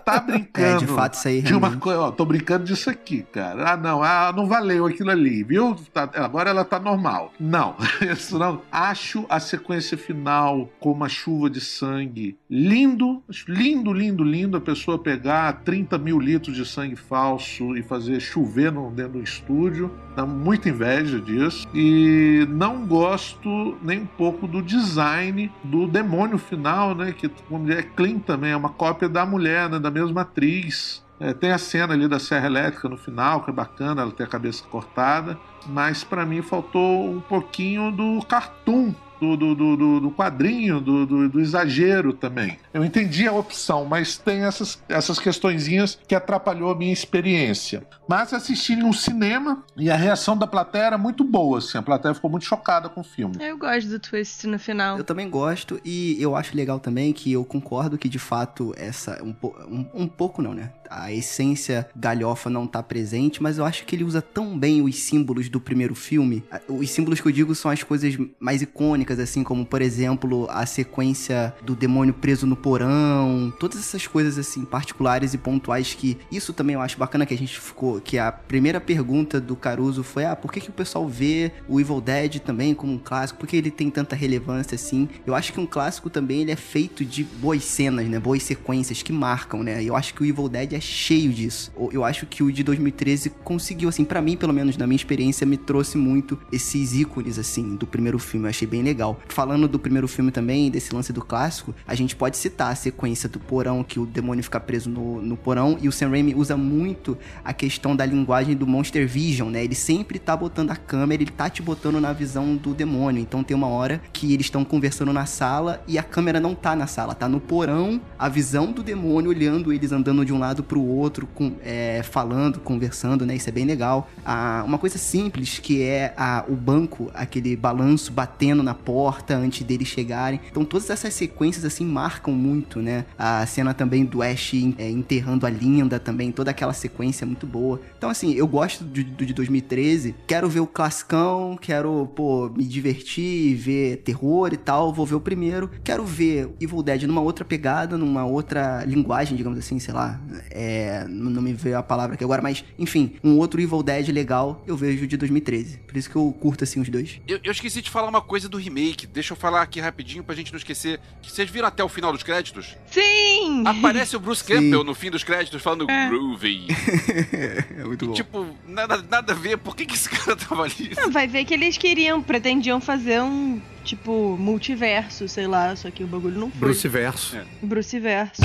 tá É, brincando de fato, isso aí de uma coisa, ó, tô brincando disso aqui, cara. Ah, não, ah, não valeu aquilo ali, viu? Tá- agora ela tá normal. Não, <laughs> isso não. Acho a sequência final com uma chuva de sangue lindo, lindo, lindo, lindo. A pessoa pegar 30 mil litros de sangue falso e fazer chover no, dentro do estúdio. Dá muita inveja disso. E não gosto nem um pouco do design do demônio final, né? Que é clean também, é uma cópia da mulher, né? Da mesma atriz. É, tem a cena ali da serra elétrica no final, que é bacana, ela tem a cabeça cortada, mas pra mim faltou um pouquinho do cartoon, do, do, do, do- do quadrinho, do, do, do exagero também. Eu entendi a opção, mas tem essas, essas questõezinhas que atrapalhou a minha experiência. Mas assisti no cinema e a reação da plateia era muito boa, assim, a plateia ficou muito chocada com o filme. Eu gosto do twist no final. Eu também gosto e eu acho legal também que eu concordo que de fato essa um, um, um pouco não, né? A essência galhofa não tá presente, mas eu acho que ele usa tão bem os símbolos do primeiro filme, os símbolos que eu digo são as coisas mais icônicas, assim, como, por exemplo, a sequência do demônio preso no porão, todas essas coisas, assim, particulares e pontuais que isso também eu acho bacana que a gente ficou, que a primeira pergunta do Caruso foi, ah, por que, que o pessoal vê o Evil Dead também como um clássico? Por que ele tem tanta relevância, assim? Eu acho que um clássico também, ele é feito de boas cenas, né? Boas sequências que marcam, né? Eu acho que o Evil Dead é cheio disso. Eu- acho que o de 2013 conseguiu, assim, pra mim, pelo menos na minha experiência, me trouxe muito esses ícones, assim, do primeiro filme. Eu achei bem legal. Falando do primeiro filme também, desse lance do clássico, a gente pode citar a sequência do porão, que o demônio fica preso no, no porão, e o Sam Raimi usa muito a questão da linguagem do Monster Vision, né? Ele sempre tá botando a câmera, ele tá te botando na visão do demônio. Então tem uma hora que eles estão conversando na sala e a câmera não tá na sala, tá no porão, a visão do demônio olhando eles andando de um lado pro outro, com, é, falando, conversando, né? Isso é bem legal. Ah, uma coisa simples que é a, o banco, aquele balanço batendo na porta antes deles chegarem. Então todas essas sequências assim marcam muito, né? A cena também do Ash é, enterrando a Linda também, toda aquela sequência é muito boa. Então assim, eu gosto do de 2013, quero ver o classicão, quero, pô, me divertir, ver terror e tal, vou ver o primeiro. Quero ver Evil Dead numa outra pegada, numa outra linguagem, digamos assim, sei lá, é, não me veio a palavra aqui agora, mas enfim, um outro Evil Dead legal, eu vejo de 2013. Por isso que eu curto assim os dois. Eu, eu esqueci de falar uma coisa do remake. Deixa eu falar aqui rapidinho pra gente não esquecer. Vocês viram até o final dos créditos? Sim! Aparece o Bruce Sim. Campbell no fim dos créditos falando É. groovy. <laughs> É muito bom. tipo, nada, nada a ver. Por que, que esse <laughs> cara tava ali? Não, vai ver que eles queriam, pretendiam fazer um, tipo, multiverso, sei lá, só que o bagulho não foi. Bruce Verso. É. Bruce verso.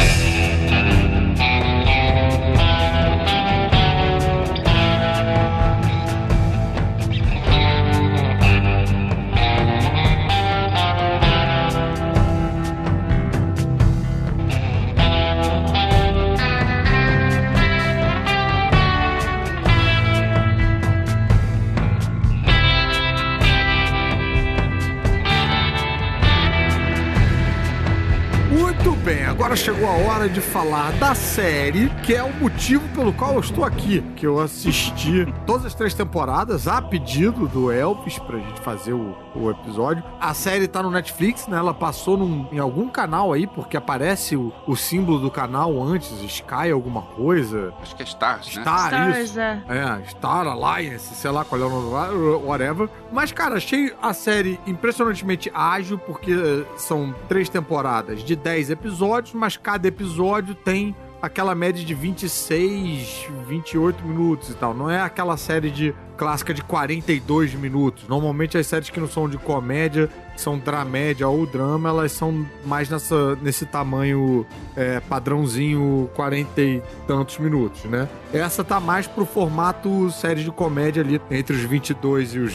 Agora chegou a hora de falar da série, que é o motivo pelo qual eu estou aqui. Que eu assisti todas as três temporadas a pedido do Elvis pra gente fazer o, o episódio. A série tá no Netflix, né? Ela passou num- em algum canal aí, porque aparece o, o símbolo do canal antes, Sky alguma coisa. Acho que é Stars, né? Star, Stars, isso. é. É, Star Alliance, sei lá qual é o nome, whatever. Mas, cara, achei a série impressionantemente ágil, porque são três temporadas de 10 episódios, mas cada episódio tem aquela média de 26, 28 minutos e tal. Não é aquela série de clássica de 42 minutos. Normalmente as séries que não são de comédia, são dramédia ou drama, elas são mais nessa, nesse tamanho é, padrãozinho 40 e tantos minutos, né? Essa tá mais pro formato série de comédia ali, entre os 22 e os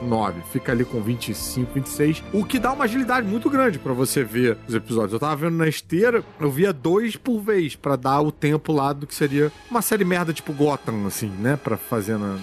29. Fica ali com 25, 26. O que dá uma agilidade muito grande pra você ver os episódios. Eu tava vendo na esteira, eu via dois por vez pra dar o tempo lá do que seria uma série merda tipo Gotham, assim, né? Pra fazer na,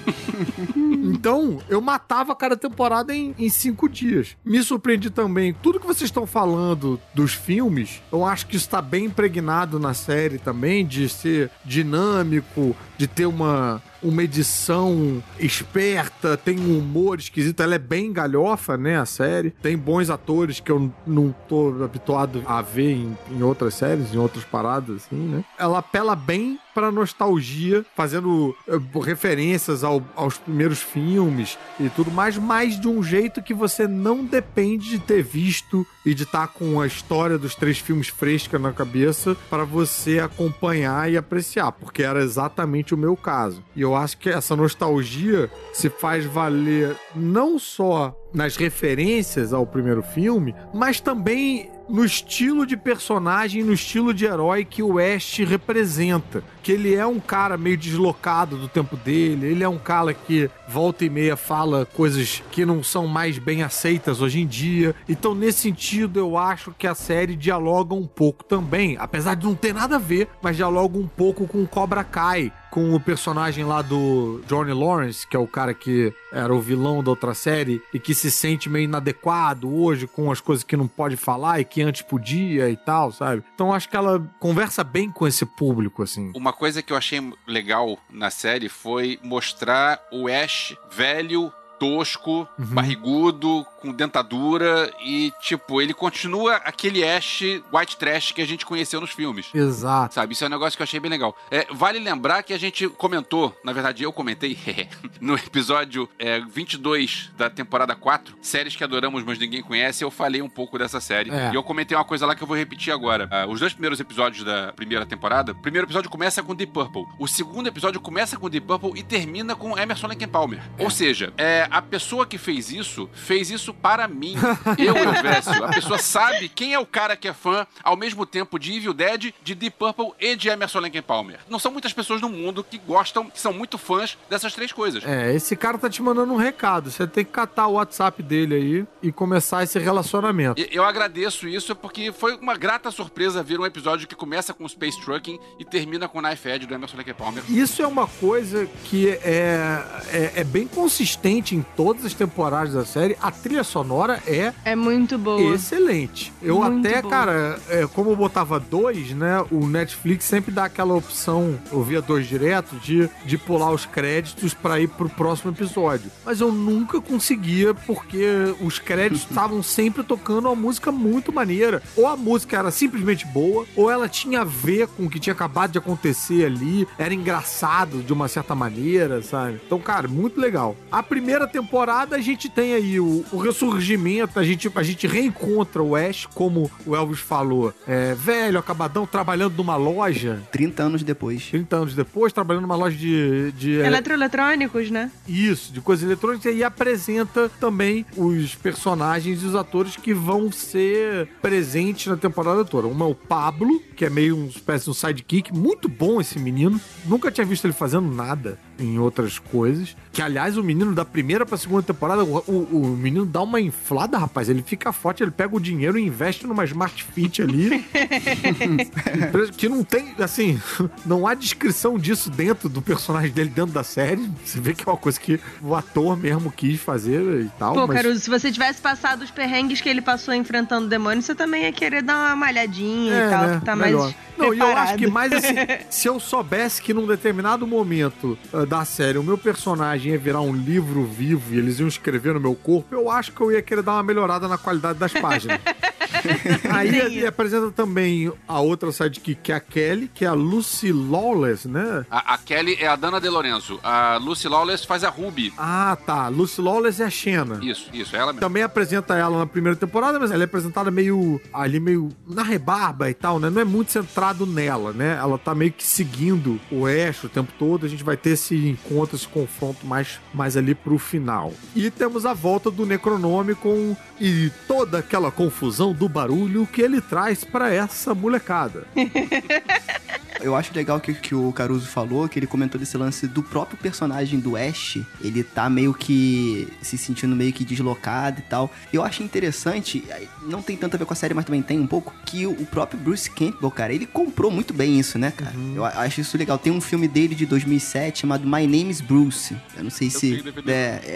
<laughs> então, eu matava cada temporada em, em cinco dias. Me surpreendi também. Tudo que vocês estão falando dos filmes, eu acho que está bem impregnado na série também, de ser dinâmico, de ter uma, uma edição esperta, tem um humor esquisito. Ela é bem galhofa, né, a série. Tem bons atores que eu não tô habituado a ver em, em outras séries, em outras paradas, assim, né? Ela apela bem pra nostalgia, fazendo eh, referências ao- aos primeiros filmes e tudo mais, mas de um jeito que você não depende de ter visto e de estar com a história dos três filmes fresca na cabeça para você acompanhar e apreciar, porque era exatamente o meu caso. E eu acho que essa nostalgia se faz valer não só nas referências ao primeiro filme, mas também no estilo de personagem, no estilo de herói que o Ash representa. Que ele é um cara meio deslocado do tempo dele, ele é um cara que volta e meia fala coisas que não são mais bem aceitas hoje em dia. Então, nesse sentido, eu acho que a série dialoga um pouco também, apesar de não ter nada a ver, mas dialoga um pouco com Cobra Kai, com o personagem lá do Johnny Lawrence, que é o cara que era o vilão da outra série e que se sente meio inadequado hoje com as coisas que não pode falar e que antes podia e tal, sabe? Então acho que ela conversa bem com esse público, assim. Uma coisa que eu achei legal na série foi mostrar o Ash velho tosco, Uhum. barrigudo, com dentadura e, tipo, ele continua aquele Ash white trash que a gente conheceu nos filmes. Exato. Sabe, isso é um negócio que eu achei bem legal. É, vale lembrar que a gente comentou, na verdade eu comentei, <laughs> no episódio é, 22 da temporada 4, séries que adoramos, mas ninguém conhece, eu falei um pouco dessa série. É. E eu comentei uma coisa lá que eu vou repetir agora. Ah, os dois primeiros episódios da primeira temporada, o primeiro episódio começa com Deep Purple. O segundo episódio começa com Deep Purple e termina com Emerson Lake Palmer. Ou seja, é, a pessoa que fez isso, fez isso para mim. Eu, Elvésio. A pessoa sabe quem é o cara que é fã, ao mesmo tempo, de Evil Dead, de Deep Purple e de Emerson Lake Palmer. Não são muitas pessoas no mundo que gostam, que são muito fãs dessas três coisas. É, esse cara tá te mandando um recado. Você tem que catar o WhatsApp dele aí e começar esse relacionamento. Eu agradeço isso porque foi uma grata surpresa ver um episódio que começa com Space Trucking e termina com Knife Edge do Emerson Lake Palmer. Isso é uma coisa que é, é, é bem consistente em todas as temporadas da série. A trilha sonora é É muito boa. excelente. Eu Muito até, boa. cara, é, como eu botava dois, né? O Netflix sempre dá aquela opção, eu via dois direto, de, de pular os créditos pra ir pro próximo episódio. Mas eu nunca conseguia, porque os créditos <laughs> estavam sempre tocando uma música muito maneira. Ou a música era simplesmente boa, ou ela tinha a ver com o que tinha acabado de acontecer ali, era engraçado de uma certa maneira, sabe? Então, cara, muito legal. A primeira temporada a gente tem aí o, o ressurgimento, a gente, a gente reencontra o Ash, como o Elvis falou, é, velho, acabadão, trabalhando numa loja, 30 anos depois. 30 anos depois, trabalhando numa loja de. de Eletroeletrônicos, né? isso, de coisas eletrônicas, e apresenta também os personagens e os atores que vão ser presentes na temporada toda. Um é o Pablo, que é meio uma espécie de um sidekick, muito bom esse menino. Nunca tinha visto ele fazendo nada em outras coisas. Que, aliás, o menino da primeira pra segunda temporada, o, o, o menino dá uma inflada, rapaz. Ele fica forte, ele pega o dinheiro e investe numa Smart Fit ali. <laughs> que não tem, assim, <laughs> não há descrição disso dentro do personagem dele, dentro da série. Você vê que é uma coisa que o ator mesmo quis fazer e tal. Pô, mas... Caruso, se você tivesse passado os perrengues que ele passou enfrentando demônios, você também ia querer dar uma malhadinha É, e tal, né? tá Melhor. mais Não, e eu acho que mais assim, <laughs> se eu soubesse que num determinado momento ah, da série o meu personagem ia virar um livro vivo e eles iam escrever no meu corpo, eu acho que eu ia querer dar uma melhorada na qualidade das páginas. <laughs> Aí ele apresenta também a outra sidekick, que é a Kelly, que é a Lucy Lawless, né? A, a Kelly é a Dana De Lorenzo. A Lucy Lawless faz a Ruby. Ah, tá. Lucy Lawless é a Xena. Isso, isso, é ela mesmo. Também apresenta ela na primeira temporada, mas ela é apresentada meio ali, meio na rebarba e tal, né? Não é muito centrado nela, né? Ela tá meio que seguindo o Ash o tempo todo. A gente vai ter esse encontro, esse confronto mais, mais ali pro final. E temos a volta do Necronome com e toda aquela confusão do barulho que ele traz pra essa molecada. <laughs> Eu acho legal que, que o Caruso falou, que ele comentou desse lance do próprio personagem do Ash. Ele tá meio que se sentindo meio que deslocado e tal. Eu acho interessante, aí não tem tanto a ver com a série, mas também tem um pouco, que o próprio Bruce Campbell, cara, ele comprou muito bem isso, né, cara? Eu a- acho isso legal. Tem um filme dele de 2007 chamado My Name is Bruce. Eu não sei se. tenho DVD. É,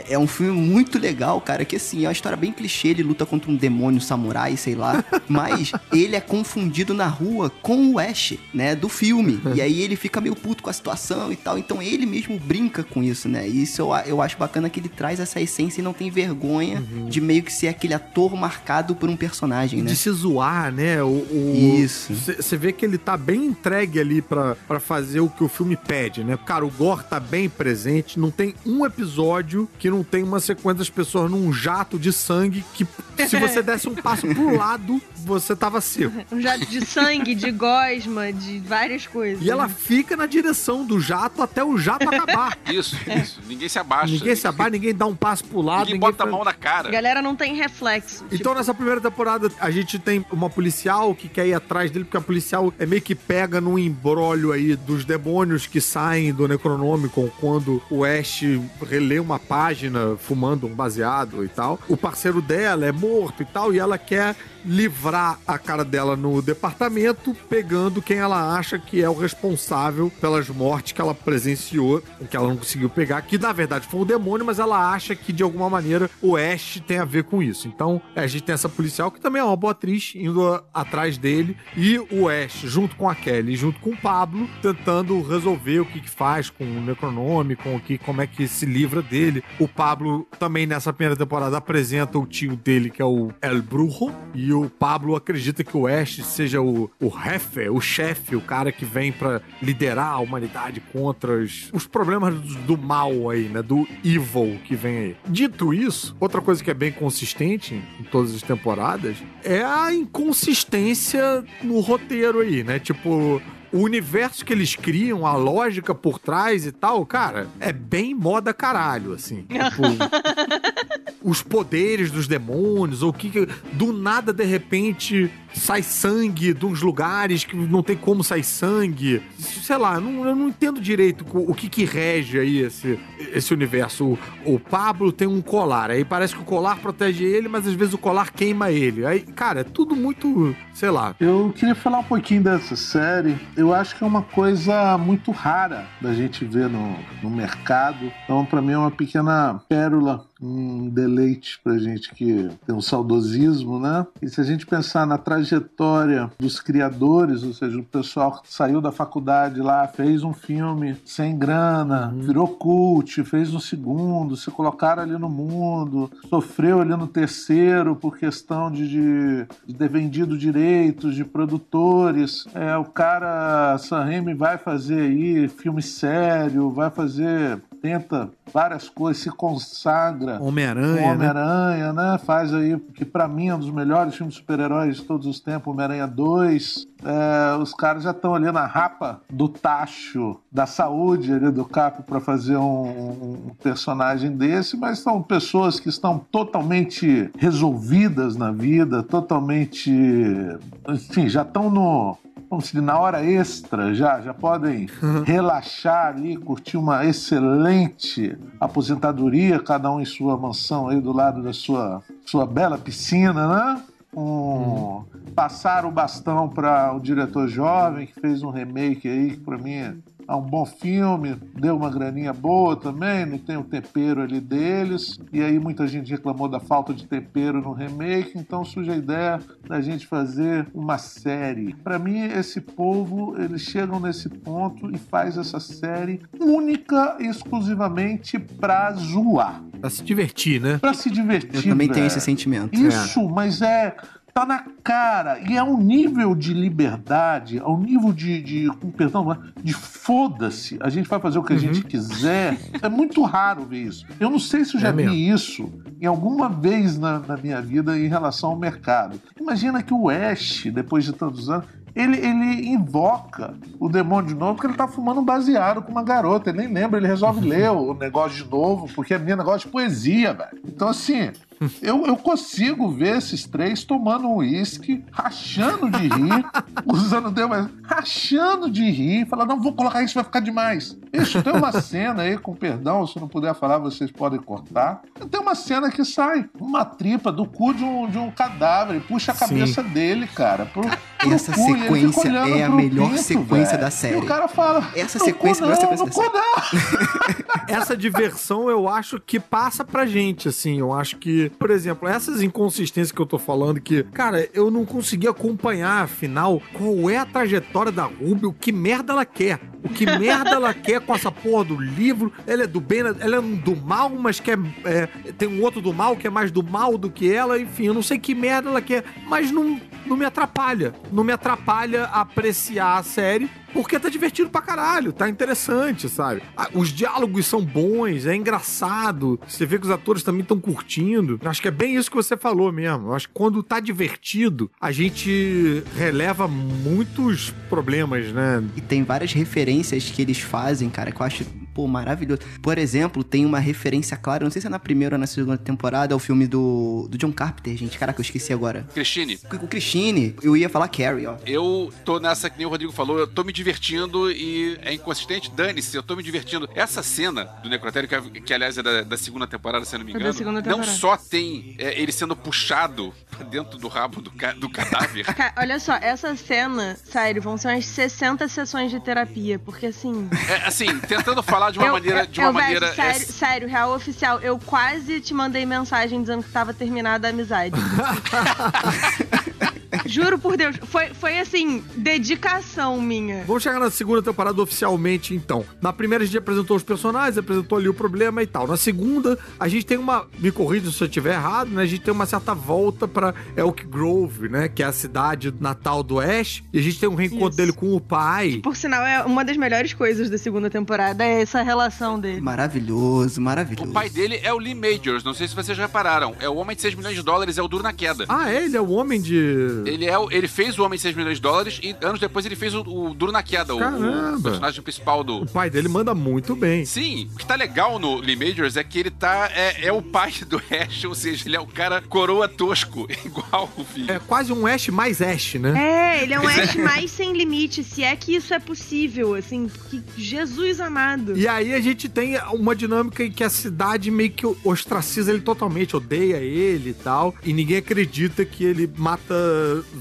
é- é um filme muito legal, cara, que assim, é uma história bem clichê. Ele luta contra um demônio samurai, sei lá. <laughs> Mas ele é confundido na rua com o Ash, né, do filme. E aí ele fica meio puto com a situação e tal. Então ele mesmo brinca com isso, né? E isso eu, eu acho bacana que ele traz essa essência e não tem vergonha de meio que ser aquele ator marcado por um personagem, né? de se zoar, né? O, o- Isso. Você vê que ele tá bem entregue ali pra, pra fazer o que o filme pede, né? Cara, o Gore tá bem presente. Não tem um episódio que não tem uma sequência das pessoas num jato de sangue que, se você desse um passo pro <laughs> lado, você tava seco. Um jato de sangue, de gosma, de várias coisas. E ela fica na direção do jato até o jato acabar. <laughs> Isso, isso. Ninguém se abaixa. ninguém se abaixa, ninguém dá um passo pro lado. Ninguém ninguém bota a faz- mão na cara. A galera não tem reflexo. tipo, Então, nessa primeira temporada, a gente tem uma policial que quer ir atrás dele, porque a policial é meio que pega num embrólio aí dos demônios que saem do Necronômico quando o Ash relê uma página fumando um baseado e tal. O parceiro dela é morto e tal, e ela quer livrar a cara dela no departamento, pegando quem ela acha que é o responsável pelas mortes que ela presenciou, que ela não conseguiu pegar, que na verdade foi o demônio, mas ela acha que de alguma maneira o Ash tem a ver com isso. Então a gente tem essa policial que também é uma boa atriz indo atrás dele e o Ash junto com a Kelly, junto com o Pablo, tentando resolver o que, que faz com o Necronome, com o que, como é que se livra dele. O Pablo também nessa primeira temporada apresenta o tio dele que é o El Brujo e o Pablo acredita que o Ash seja o, o jefe, o chefe, o cara que vem pra liderar a humanidade contra os, os problemas do, do mal aí, né? Do evil que vem aí. Dito isso, outra coisa que é bem consistente em todas as temporadas é a inconsistência no roteiro aí, né? Tipo, o universo que eles criam, a lógica por trás e tal, cara, é bem moda caralho, assim. <laughs> Tipo, os poderes dos demônios, ou o que, que. Do nada, de repente, sai sangue de uns lugares que não tem como sair sangue. Sei lá, eu não, eu não entendo direito o, o que, que rege aí esse, esse universo. O, o Pablo tem um colar, aí parece que o colar protege ele, mas às vezes o colar queima ele. Aí, cara, é tudo muito. sei lá. Eu queria falar um pouquinho dessa série. Eu acho que é uma coisa muito rara da gente ver no, no mercado. Então, pra mim, é uma pequena pérola, um deleite pra gente que tem um saudosismo, né? E se a gente pensar na trajetória dos criadores, ou seja, o pessoal que saiu da faculdade lá, fez um filme sem grana, virou cult, fez um segundo, se colocaram ali no mundo, sofreu ali no terceiro por questão de, de, de ter vendido direitos de produtores. É, o cara, Sam Raimi vai fazer aí filme sério, vai fazer tenta várias coisas, se consagra Homem-Aranha, com né? Homem-Aranha, né? Faz aí, que pra mim é um dos melhores filmes de super-heróis de todos os tempos, Homem-Aranha 2. É, os caras já estão ali na rapa do tacho da saúde ali do Capo para fazer um, um personagem desse, mas são pessoas que estão totalmente resolvidas na vida, totalmente. Enfim, já estão no vamos dizer, na hora extra já, já podem <laughs> relaxar ali, curtir uma excelente aposentadoria, cada um em sua mansão aí do lado da sua, sua bela piscina, né? Um, Passar o bastão para o diretor jovem que fez um remake aí, que para mim é é um bom filme, deu uma graninha boa também, não tem o tempero ali deles. E aí muita gente reclamou da falta de tempero no remake, então surge a ideia da gente fazer uma série. Para mim, esse povo, eles chegam nesse ponto e faz essa série única e exclusivamente pra zoar, Pra se divertir, né? pra se divertir. Eu também tenho velho. esse sentimento. Isso, mas é. Tá na cara. E é um nível de liberdade, é um nível de. de com perdão, de foda-se. A gente vai fazer o que a gente quiser. É muito raro ver isso. Eu não sei se eu já É vi mesmo. isso em alguma vez na, na minha vida em relação ao mercado. Imagina que o Ash, depois de tantos anos. Ele, ele invoca o demônio de novo porque ele tá fumando um baseado com uma garota. Ele nem lembra, ele resolve <laughs> ler o negócio de novo, porque é meu negócio de poesia, velho. Então, assim, eu, eu consigo ver esses três tomando um uísque, rachando de rir, <laughs> usando Deus, mas rachando de rir, falando, não, vou colocar isso, vai ficar demais. Isso, tem uma cena aí, com perdão, se não puder falar, vocês podem cortar. Tem uma cena que sai uma tripa do cu de um, de um cadáver e puxa a Sim. cabeça dele, cara. Pro Essa cu, sequência é a melhor pinto, sequência velho. da série. E o cara fala, Essa "No sequência cu é a melhor não, sequência no da não." essa diversão eu acho que passa pra gente, assim. Eu acho que, por exemplo, essas inconsistências que eu tô falando, que, cara, eu não consegui acompanhar, afinal, qual é a trajetória da Ruby, o que merda ela quer. O que merda ela <laughs> quer com essa porra do livro. Ela é do bem, ela é do mal, mas quer. é, tem um outro do mal que é mais do mal do que ela. Enfim, eu não sei que merda ela quer, mas não, não me atrapalha. Não me atrapalha apreciar a série. Porque tá divertido pra caralho, tá interessante, sabe? Ah, Os diálogos são bons, é engraçado. Você vê que os atores também estão curtindo. Acho que é bem isso que você falou mesmo. Acho que quando tá divertido, a gente releva muitos problemas, né? E tem várias referências que eles fazem, cara, que eu acho pô, maravilhoso. Por exemplo, tem uma referência clara, não sei se é na primeira ou na segunda temporada, é o filme do, do John Carpenter, gente. Caraca, eu esqueci agora. Cristine, O Christine, eu ia falar Carrie, ó. eu tô nessa que nem o Rodrigo falou, eu tô me divertindo e é inconsistente. Dane-se, eu tô me divertindo. Essa cena do Necrotério, que, que aliás é da, da segunda temporada, se eu não me É engano, não só tem é, ele sendo puxado pra dentro do rabo do, ca- do cadáver. <laughs> Cara, olha só, essa cena, sério, vão ser umas 60 sessões de terapia, porque assim. É, assim, tentando falar de uma eu, maneira. eu- De uma maneira é, sério, sério, real oficial, eu quase te mandei mensagem dizendo que tava terminada a amizade. <laughs> Juro por Deus, foi, foi assim, dedicação minha. Vamos chegar na segunda temporada oficialmente, então. Na primeira a gente apresentou os personagens, apresentou ali o problema e tal. Na segunda, a gente tem uma. Me corrija se eu estiver errado, né? A gente tem uma certa volta pra Elk Grove, né? Que é a cidade natal do Ash. E a gente tem um reencontro Isso. dele com o pai. Por sinal, é uma das melhores coisas da segunda temporada, é essa relação dele. Maravilhoso, maravilhoso. O pai dele é o Lee Majors, não sei se vocês repararam. É o homem de 6 milhões de dólares, é o duro na queda. Ah, é? Ele é o homem de. Ele, é, o- ele fez o Homem de 6 milhões de dólares e anos depois ele fez o, o Duro na Queda, o- o, Caramba. personagem principal do. O pai dele manda muito bem. Sim, o que tá legal no Lee Majors é que ele tá. É, é o pai do Ash, ou seja, ele é o cara coroa tosco, <laughs> igual o filho. É quase um Ash mais Ash, né? É, ele é um Ash mais sem limite, se é que isso é possível, assim, porque Jesus amado. E aí a gente tem uma dinâmica em que a cidade meio que ostraciza ele totalmente, odeia ele e tal. E ninguém acredita que ele mata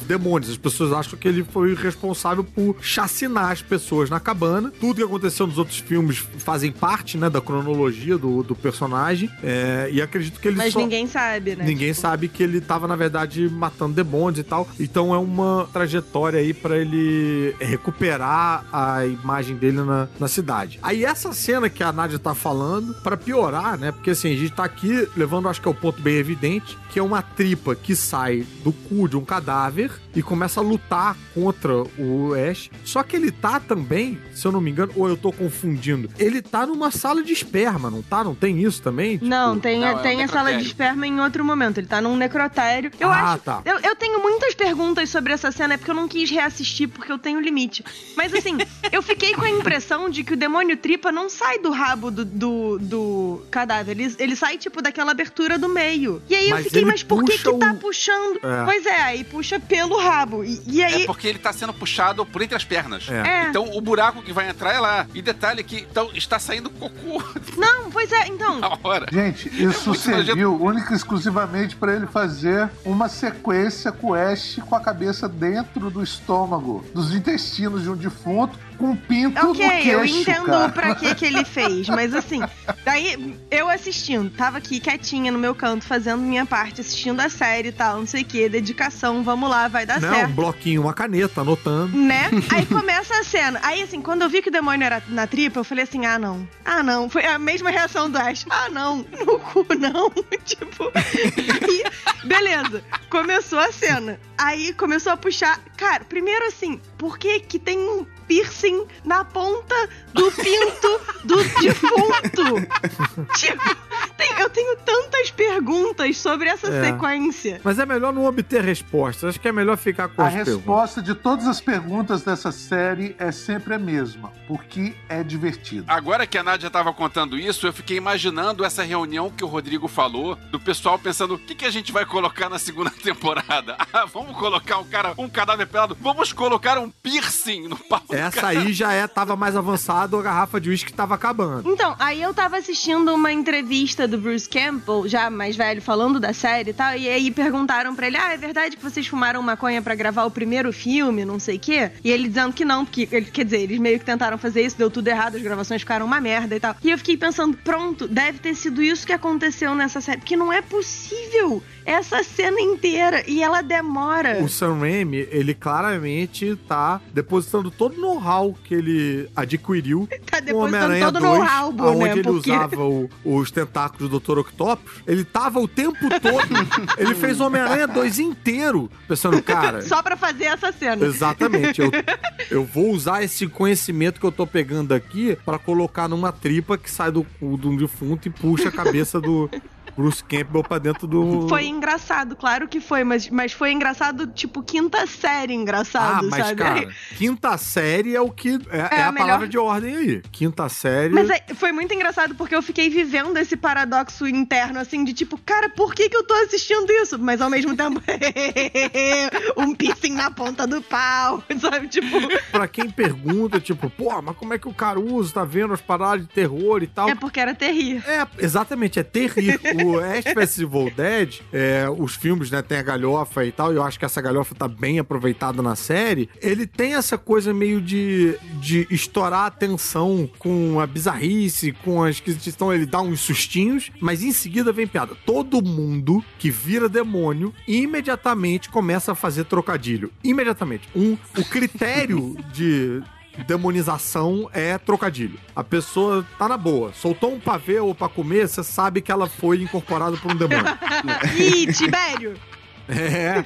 demônios. As pessoas acham que ele foi responsável por chacinar as pessoas na cabana. Tudo que aconteceu nos outros filmes fazem parte, né, da cronologia do, do personagem. É, e acredito que ele Mas só... ninguém sabe, né? Ninguém sabe que ele tava, na verdade, matando demônios e tal. Então é uma trajetória aí pra ele recuperar a imagem dele na, na cidade. Aí essa cena que a Nádia tá falando, pra piorar, né? Porque assim, a gente tá aqui levando, acho que é o ponto bem evidente, que é uma tripa que sai do cu de um cadáver e começa a lutar contra o Ash. Só que ele tá também, se eu não me engano, ou eu tô confundindo, ele tá numa sala de esperma, não tá? Não tem isso também? Tipo, Não, tem, Não, é um tem a sala de esperma em outro momento. Ele tá num necrotério. Eu Ah, acho. tá. Eu, eu tenho muitas perguntas sobre essa cena, é porque eu não quis reassistir, porque eu tenho limite. Mas assim, <laughs> eu fiquei com a impressão de que o demônio tripa não sai do rabo do, do, do cadáver. Ele, ele sai, tipo, daquela abertura do meio. E aí eu Mas fiquei, ele mas por que que tá o- puxando? É. Pois é, aí puxa pelo rabo. E, e aí. É porque ele tá sendo puxado por entre as pernas. É. É. Então o buraco que vai entrar é lá. E detalhe que então, está saindo cocô Não, pois é, então. <laughs> na hora. Gente, isso nojento. serviu única e exclusivamente pra ele fazer uma sequência com o Ash com a cabeça dentro do estômago, dos intestinos de um defunto, com um pinto Ok, no queixo, eu entendo cara. pra que que ele <laughs> fez, mas assim, daí eu assistindo, tava aqui quietinha no meu canto, fazendo minha parte, assistindo a série e tal, não sei o que, dedicação, vamos lá, vai dar Não, um certo. bloquinho, uma caneta, anotando. Né? <laughs> Aí começa a cena. Aí, assim, quando eu vi que o demônio era na tripa, eu falei assim: ah, não. Ah, não. Foi a mesma reação do Ash. Ah, não. No cu, não. <laughs> tipo. E, beleza. Começou a cena. Aí começou a puxar. Cara, primeiro assim, por que que tem um piercing na ponta do pinto do defunto? tipo, <laughs> eu tenho tantas perguntas sobre essa É. sequência. Mas é melhor não obter respostas. Acho que é melhor ficar com A as perguntas. resposta de todas as perguntas dessa série é sempre a mesma, porque é divertido. Agora que a Nádia tava contando isso, eu fiquei imaginando essa reunião que o Rodrigo falou, do pessoal pensando, o que, que a gente vai colocar na segunda <laughs> temporada? <laughs> Ah, vamos colocar um cara, um cadáver pelado, vamos colocar um piercing no pau Essa <laughs> aí já é, tava mais avançado, a garrafa de uísque tava acabando. Então, aí eu tava assistindo uma entrevista do Bruce Campbell, já mais velho, falando da série e tal, e aí perguntaram pra ele: Ah, é verdade que vocês fumaram maconha pra gravar o primeiro filme, não sei o quê? E ele dizendo que não, porque, ele- quer dizer, eles meio que tentaram fazer isso, deu tudo errado, as gravações ficaram uma merda e tal. E eu fiquei pensando: pronto, deve ter sido isso que aconteceu nessa série, porque não é possível essa cena inteira, e ela demora. O Sam Raimi, ele claramente tá depositando todo o know-how que ele adquiriu Tá depositando todo 2, no álbum, onde né? ele Porque... usava o- os tentáculos do Dr. Octopus. Ele tava o tempo todo. ele fez o Homem-Aranha 2 inteiro, pensando, cara. <laughs> Só pra fazer essa cena. Exatamente. Eu, <laughs> eu vou usar esse conhecimento que eu tô pegando aqui pra colocar numa tripa que sai do cu de um defunto e puxa a cabeça do, Bruce Campbell pra dentro do. Foi engraçado, claro que foi, mas, mas foi engraçado, tipo, quinta série Ah, engraçado, mas, sabe? cara, <laughs> quinta série é o que. É, é a a, melhor- palavra de ordem aí. Quinta série. Mas é- foi muito engraçado porque eu fiquei vivendo esse paradoxo interno, assim, de tipo, cara, por que, que eu tô assistindo isso? Mas ao mesmo tempo, <laughs> um piercing na ponta do pau, <laughs> sabe? Tipo, Pra quem pergunta, tipo, pô, mas como é que o Caruso tá vendo as paradas de terror e tal? é porque era terrível. É, exatamente, é terrível. O Ash vs Evil Dead, é, os filmes, né, tem a galhofa e tal, e eu acho que essa galhofa tá bem aproveitada na série. Ele tem essa coisa meio de, de estourar a tensão com a bizarrice, com a esquisitição, ele dá uns sustinhos, mas em seguida vem piada. Todo mundo que vira demônio imediatamente começa a fazer trocadilho. Imediatamente. Um, o critério de demonização é trocadilho. A pessoa tá na boa, soltou um pavê ou pra comer, você sabe que ela foi incorporada por um demônio. <laughs> Ih, Tibério! É.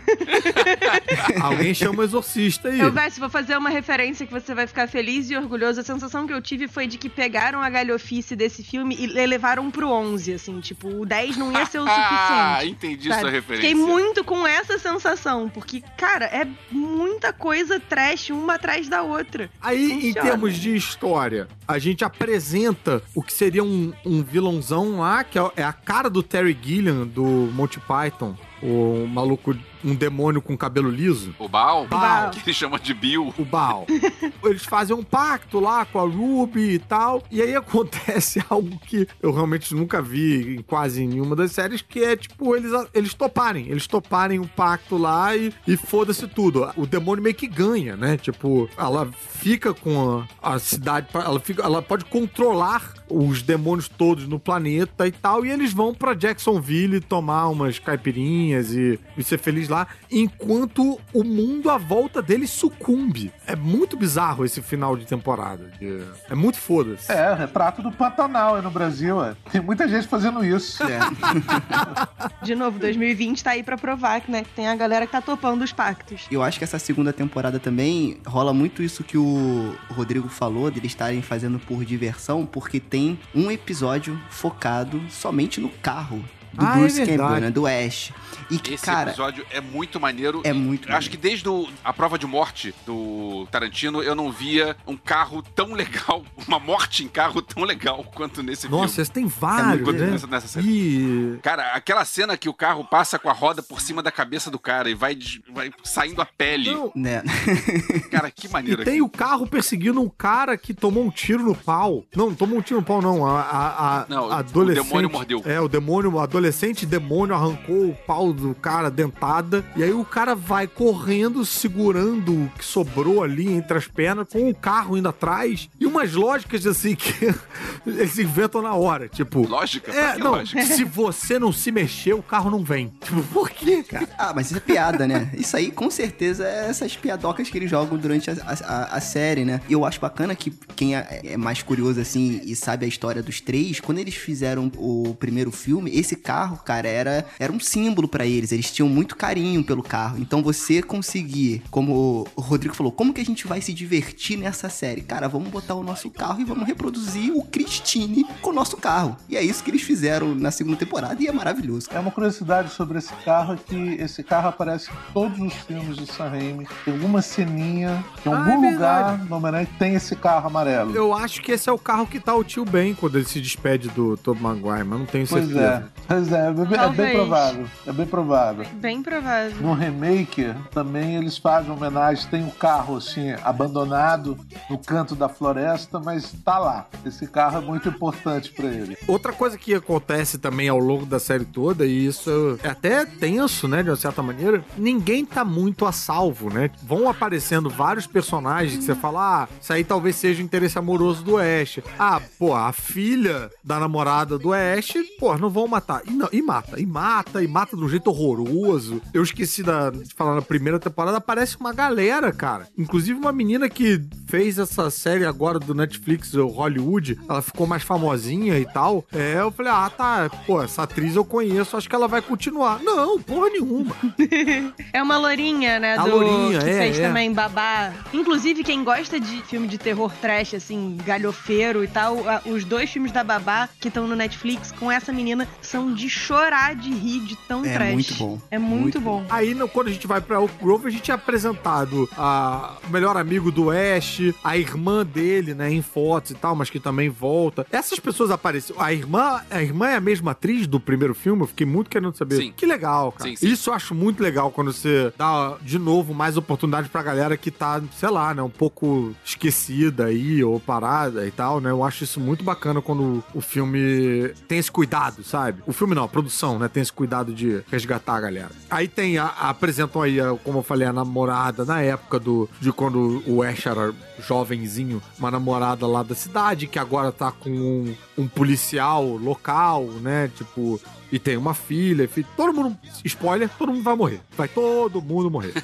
<laughs> Alguém chama o exorcista aí. Eu, Vess, vou fazer uma referência que você vai ficar feliz e orgulhoso. A sensação que eu tive foi de que pegaram a galhofice desse filme e levaram pro 11, assim. Tipo, o 10 não ia ser o Ah, <laughs> suficiente. entendi sabe? sua referência. Fiquei muito com essa sensação, porque, cara, é muita coisa trash uma atrás da outra. Aí, em Funciona. termos de história, a gente apresenta o que seria um, um vilãozão lá, que é é a cara do Terry Gilliam, do Monty Python. O maluco, um demônio com cabelo liso. O Baal? Baal. Que ele chama de Bill. o Baal. <laughs> Eles fazem um pacto lá com a Ruby e tal. E aí acontece <laughs> algo que eu realmente nunca vi em quase nenhuma das séries, que é tipo, eles, eles toparem. Eles toparem o pacto lá e, e foda-se tudo. O demônio meio que ganha, né? Tipo, ela fica com a, a cidade, ela, fica, ela pode controlar os demônios todos no planeta e tal. E eles vão pra Jacksonville tomar umas caipirinhas e, e ser feliz lá, enquanto o mundo à volta deles sucumbe. É muito bizarro esse final de temporada. de- É muito foda-se. É, retrato do Pantanal aí no Brasil, é. Tem muita gente fazendo isso. É. <laughs> De novo, 2020 tá aí pra provar que, né, que tem a galera que tá topando os pactos. Eu acho que essa segunda temporada também rola muito isso que o Rodrigo falou, de eles estarem fazendo por diversão, porque tem um episódio focado somente no carro do Ah, é Bruce verdade. Campbell, né? Do Ash. E que, Esse cara, episódio é muito maneiro. é muito. Acho que desde o- a prova de morte do Tarantino, eu não via um carro tão legal, <laughs> uma morte em carro tão legal quanto nesse Nossa, filme. esse tem vários, muito né? nessa- nessa série. E Cara, aquela cena que o carro passa com a roda por cima da cabeça do cara e vai, vai saindo a pele. Não, Né? <laughs> Cara, que E maneiro. tem o carro perseguindo um cara que tomou um tiro no pau. Não, não tomou um tiro no pau, não. A, a, a Não, o adolescente. demônio mordeu. É, o demônio, o adolescente demônio arrancou o pau do cara dentada. E aí o cara vai correndo, segurando o que sobrou ali entre as pernas, com o carro indo atrás. E umas lógicas assim que <laughs> eles inventam na hora. Tipo. Lógica? É, que não, lógica? se você não se mexer, o carro não vem. Tipo, por quê, cara? Ah, mas isso é piada, né? Isso aí, com certeza, é essas piadocas que eles jogam durante a, a- a série, né? E eu acho bacana que quem é, é mais curioso, assim, e sabe a história dos três, quando eles fizeram o primeiro filme, esse carro, cara, era, era um símbolo pra eles. Eles tinham muito carinho pelo carro. Então você conseguir, como o Rodrigo falou, como que a gente vai se divertir nessa série? Cara, vamos botar o nosso carro e vamos reproduzir o Christine com o nosso carro. E é isso que eles fizeram na segunda temporada e é maravilhoso. É uma curiosidade sobre esse carro é que esse carro aparece em todos os filmes do Sam Raimi. Tem alguma ceninha, em Ah, algum é lugar no Homem-Aranha que tem esse carro amarelo. Eu acho que esse é o carro que tá o tio Ben quando ele se despede do Tom Maguire, mas não tenho Pois certeza. é, pois é, é bem, é bem provável. É bem provável. Bem provável. No remake, também eles fazem homenagem. Tem o carro, assim, abandonado no canto da floresta, mas tá lá. Esse carro é muito importante pra ele. Outra coisa que acontece também ao longo da série toda, e isso é até tenso, né, de uma certa maneira, ninguém tá muito a salvo, né? Vão aparecendo vários personagens que você fala, ah, isso aí talvez seja o interesse amoroso do Ash. Ah, pô, a filha da namorada do Ash, pô, não vão matar. E, não, e mata, e mata, e mata de um jeito horroroso. Eu esqueci da, de falar na primeira temporada, aparece uma galera, cara. Inclusive uma menina que fez essa série agora do Netflix, o Hollywood, ela ficou mais famosinha e tal. É, eu falei, ah, tá, pô, essa atriz eu conheço, acho que ela vai continuar. Não, porra nenhuma. <laughs> É uma lourinha, né? A do, lourinha, que é, fez é. também babá. Inclusive, quem gosta de filme de terror trash, assim, galhofeiro e tal, os dois filmes da babá que estão no Netflix com essa menina são de chorar de rir, de tão É trash. Muito bom. É muito, Muito bom. Aí, no- quando a gente vai pra Oak Grove, a gente é apresentado a o melhor amigo do Ash, a irmã dele, né, em fotos e tal, mas que também volta. Essas pessoas apareceram. A irmã, a irmã é a mesma atriz do primeiro filme? Eu fiquei muito querendo saber. Sim. Que legal, cara. Sim, sim. Isso eu acho muito legal quando você dá, de novo, mais oportunidade pra galera que tá, sei lá, né, um pouco esquecida aí, ou parada e tal, né? Eu acho isso muito bacana quando o filme tem esse cuidado, sabe? O filme não, a produção, né? Tem esse cuidado de resgatar a galera. Aí tem, a, a- apresentam aí, a- como eu falei, a namorada na época do, de quando o Ash era jovenzinho, uma namorada lá da cidade, que agora tá com um, um policial local, né? Tipo, e tem uma filha, filho, todo mundo, spoiler, todo mundo vai morrer. Vai todo mundo morrer. <laughs>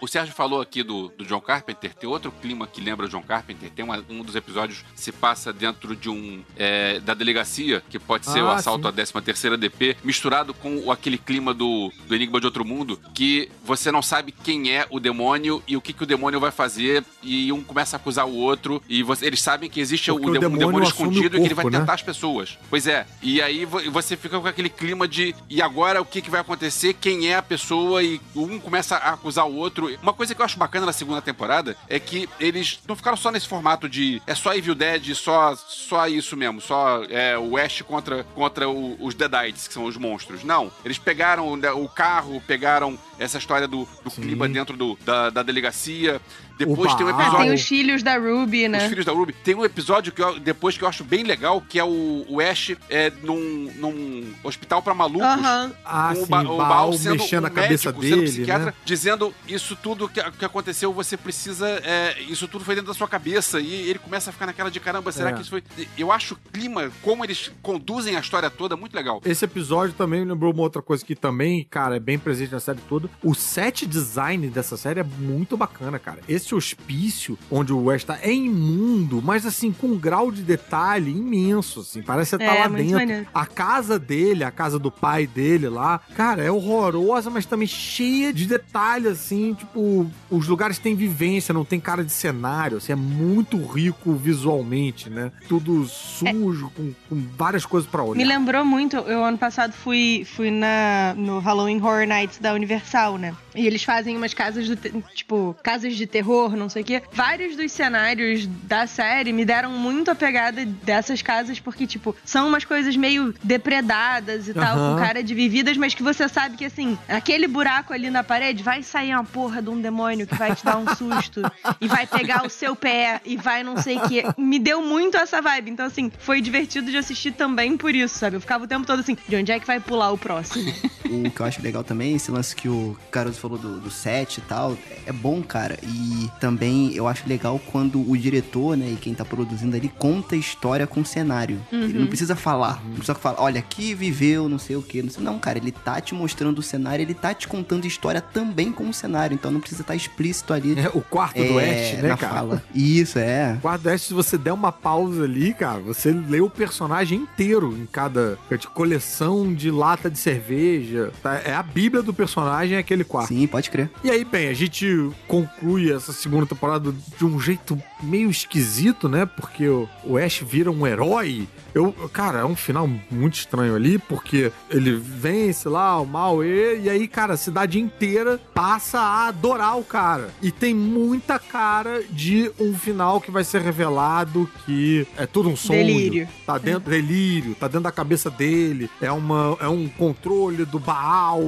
O Sérgio falou aqui do, do John Carpenter, tem outro clima que lembra o John Carpenter. Tem uma- um dos episódios que se passa dentro de um. é, da delegacia, que pode ser o Ah, assalto sim. à 13 DP, misturado com o- aquele clima do, do Enigma de Outro Mundo, que você não sabe quem é o demônio e o que, que o demônio vai fazer, e um começa a acusar o outro, e você- eles sabem que existe o, o de- um demônio demônio o escondido e que ele vai corpo, né? tentar as pessoas. Pois é. E aí vo- você fica com aquele clima de. E agora o que, que vai acontecer? Quem é a pessoa? E um começa a acusar o outro. Uma coisa que eu acho bacana na segunda temporada é que eles não ficaram só nesse formato de. É só Evil Dead, só, só isso mesmo. Só é, o Ash contra, contra o- os Deadites, que são os monstros. Não. Eles pegaram o carro, pegaram essa história do, do clima dentro do, da, da delegacia. Depois tem um. Ah, episódio. tem os filhos da Ruby, Os né? filhos da Ruby. Tem um episódio que eu- depois que eu acho bem legal, que é o, o Ash é, num, num hospital pra malucos. Aham. Ah, com sim, o, ba o Baal sendo mexendo um a cabeça médico, dele, psiquiatra, né? dizendo isso tudo que, que aconteceu, você precisa. é, isso tudo foi dentro da sua cabeça. E ele começa a ficar naquela de caramba, será É. que isso foi. Eu acho o clima, como eles conduzem a história toda, muito legal. Esse episódio também me lembrou uma outra coisa que também, cara, é bem presente na série toda. O set design dessa série é muito bacana, cara. Esse hospício onde o West tá é imundo, mas assim, com um grau de detalhe imenso, assim. Parece que você tá É, lá dentro. maneiro. A casa dele, a casa do pai dele lá, cara, é horrorosa, mas também cheia de detalhes, assim, tipo, os lugares têm vivência, não tem cara de cenário, assim, é muito rico visualmente, né? Tudo sujo, com, com várias coisas pra olhar. Me lembrou muito, eu ano passado fui, fui na, no Halloween Horror Nights da Universal, né? E eles fazem umas casas do tipo, casas de terror, não sei o quê. Vários dos cenários da série me deram muito a pegada dessas casas, porque, tipo, são umas coisas meio depredadas e tal, Aham. com cara de vividas, mas que você sabe que, assim, aquele buraco ali na parede vai sair uma porra de um demônio que vai te dar um <laughs> susto e vai pegar o seu pé e vai não sei o quê. Me deu muito essa vibe. Então, assim, foi divertido de assistir também por isso, sabe? Eu ficava o tempo todo assim, de onde é que vai pular o próximo? <laughs> O que eu acho legal também, esse lance que o Caruso falou do, do set e tal, é bom, cara. E também eu acho legal quando o diretor, né, e quem tá produzindo ali, conta a história com cenário. Ele não precisa falar. Não precisa falar, olha, aqui viveu, não sei o quê. Não, sei. não, cara, ele tá te mostrando o cenário, ele tá te contando a história também com o cenário. Então não precisa estar explícito ali. É, o quarto do é, Ash, né, na cara? fala. Isso, é. O quarto do Ash, se você der uma pausa ali, cara, você lê o personagem inteiro em cada de coleção de lata de cerveja. tá? É a bíblia do personagem, é aquele quarto. Sim, pode crer. E aí, bem, a gente conclui essa segunda temporada de um jeito meio esquisito, né? Porque o, o Ash vira um herói. Eu, cara, é um final muito estranho ali, porque ele vence lá o mal e, e aí, cara, a cidade inteira passa a adorar o cara. E tem muita cara de um final que vai ser revelado que é tudo um sonho. Delírio. Tá dentro delírio, tá dentro da cabeça dele. É uma é um controle do Baal,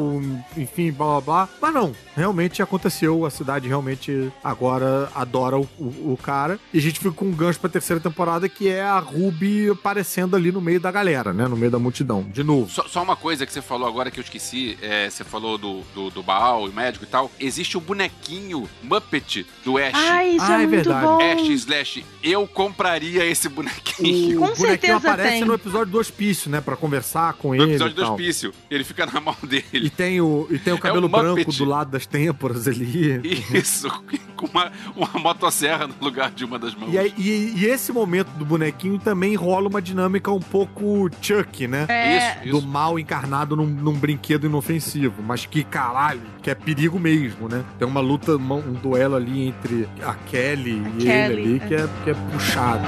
enfim, blá blá blá. Mas não, realmente aconteceu. A cidade realmente agora adora o, o- o cara. E a gente fica com um gancho pra terceira temporada que é a Ruby aparecendo ali no meio da galera, né? No meio da multidão. De novo. Só, só uma coisa que você falou agora que eu esqueci, é, você falou do, do, do Baal, o médico e tal. Existe o bonequinho Muppet do Ash. Ai, isso Ah, é é muito verdade. bom. Ash slash, eu compraria esse bonequinho. Com o bonequinho certeza aparece tem. no episódio do hospício, né? Pra conversar com No ele. episódio e do tal. hospício. Ele fica na mão E dele. tem o, e tem o cabelo É Muppet. branco do lado das têmporas ali. Isso, <laughs> com uma, uma motosserra no lugar de uma das mãos. E, aí- e- e esse momento do bonequinho também rola uma dinâmica um pouco Chuck, né? É, Isso, Do isso. mal encarnado num, num brinquedo inofensivo. Mas que caralho, que é perigo mesmo, né? Tem uma luta, uma- um duelo ali entre a Kelly A e Kelly, ele ali que é, que é puxado.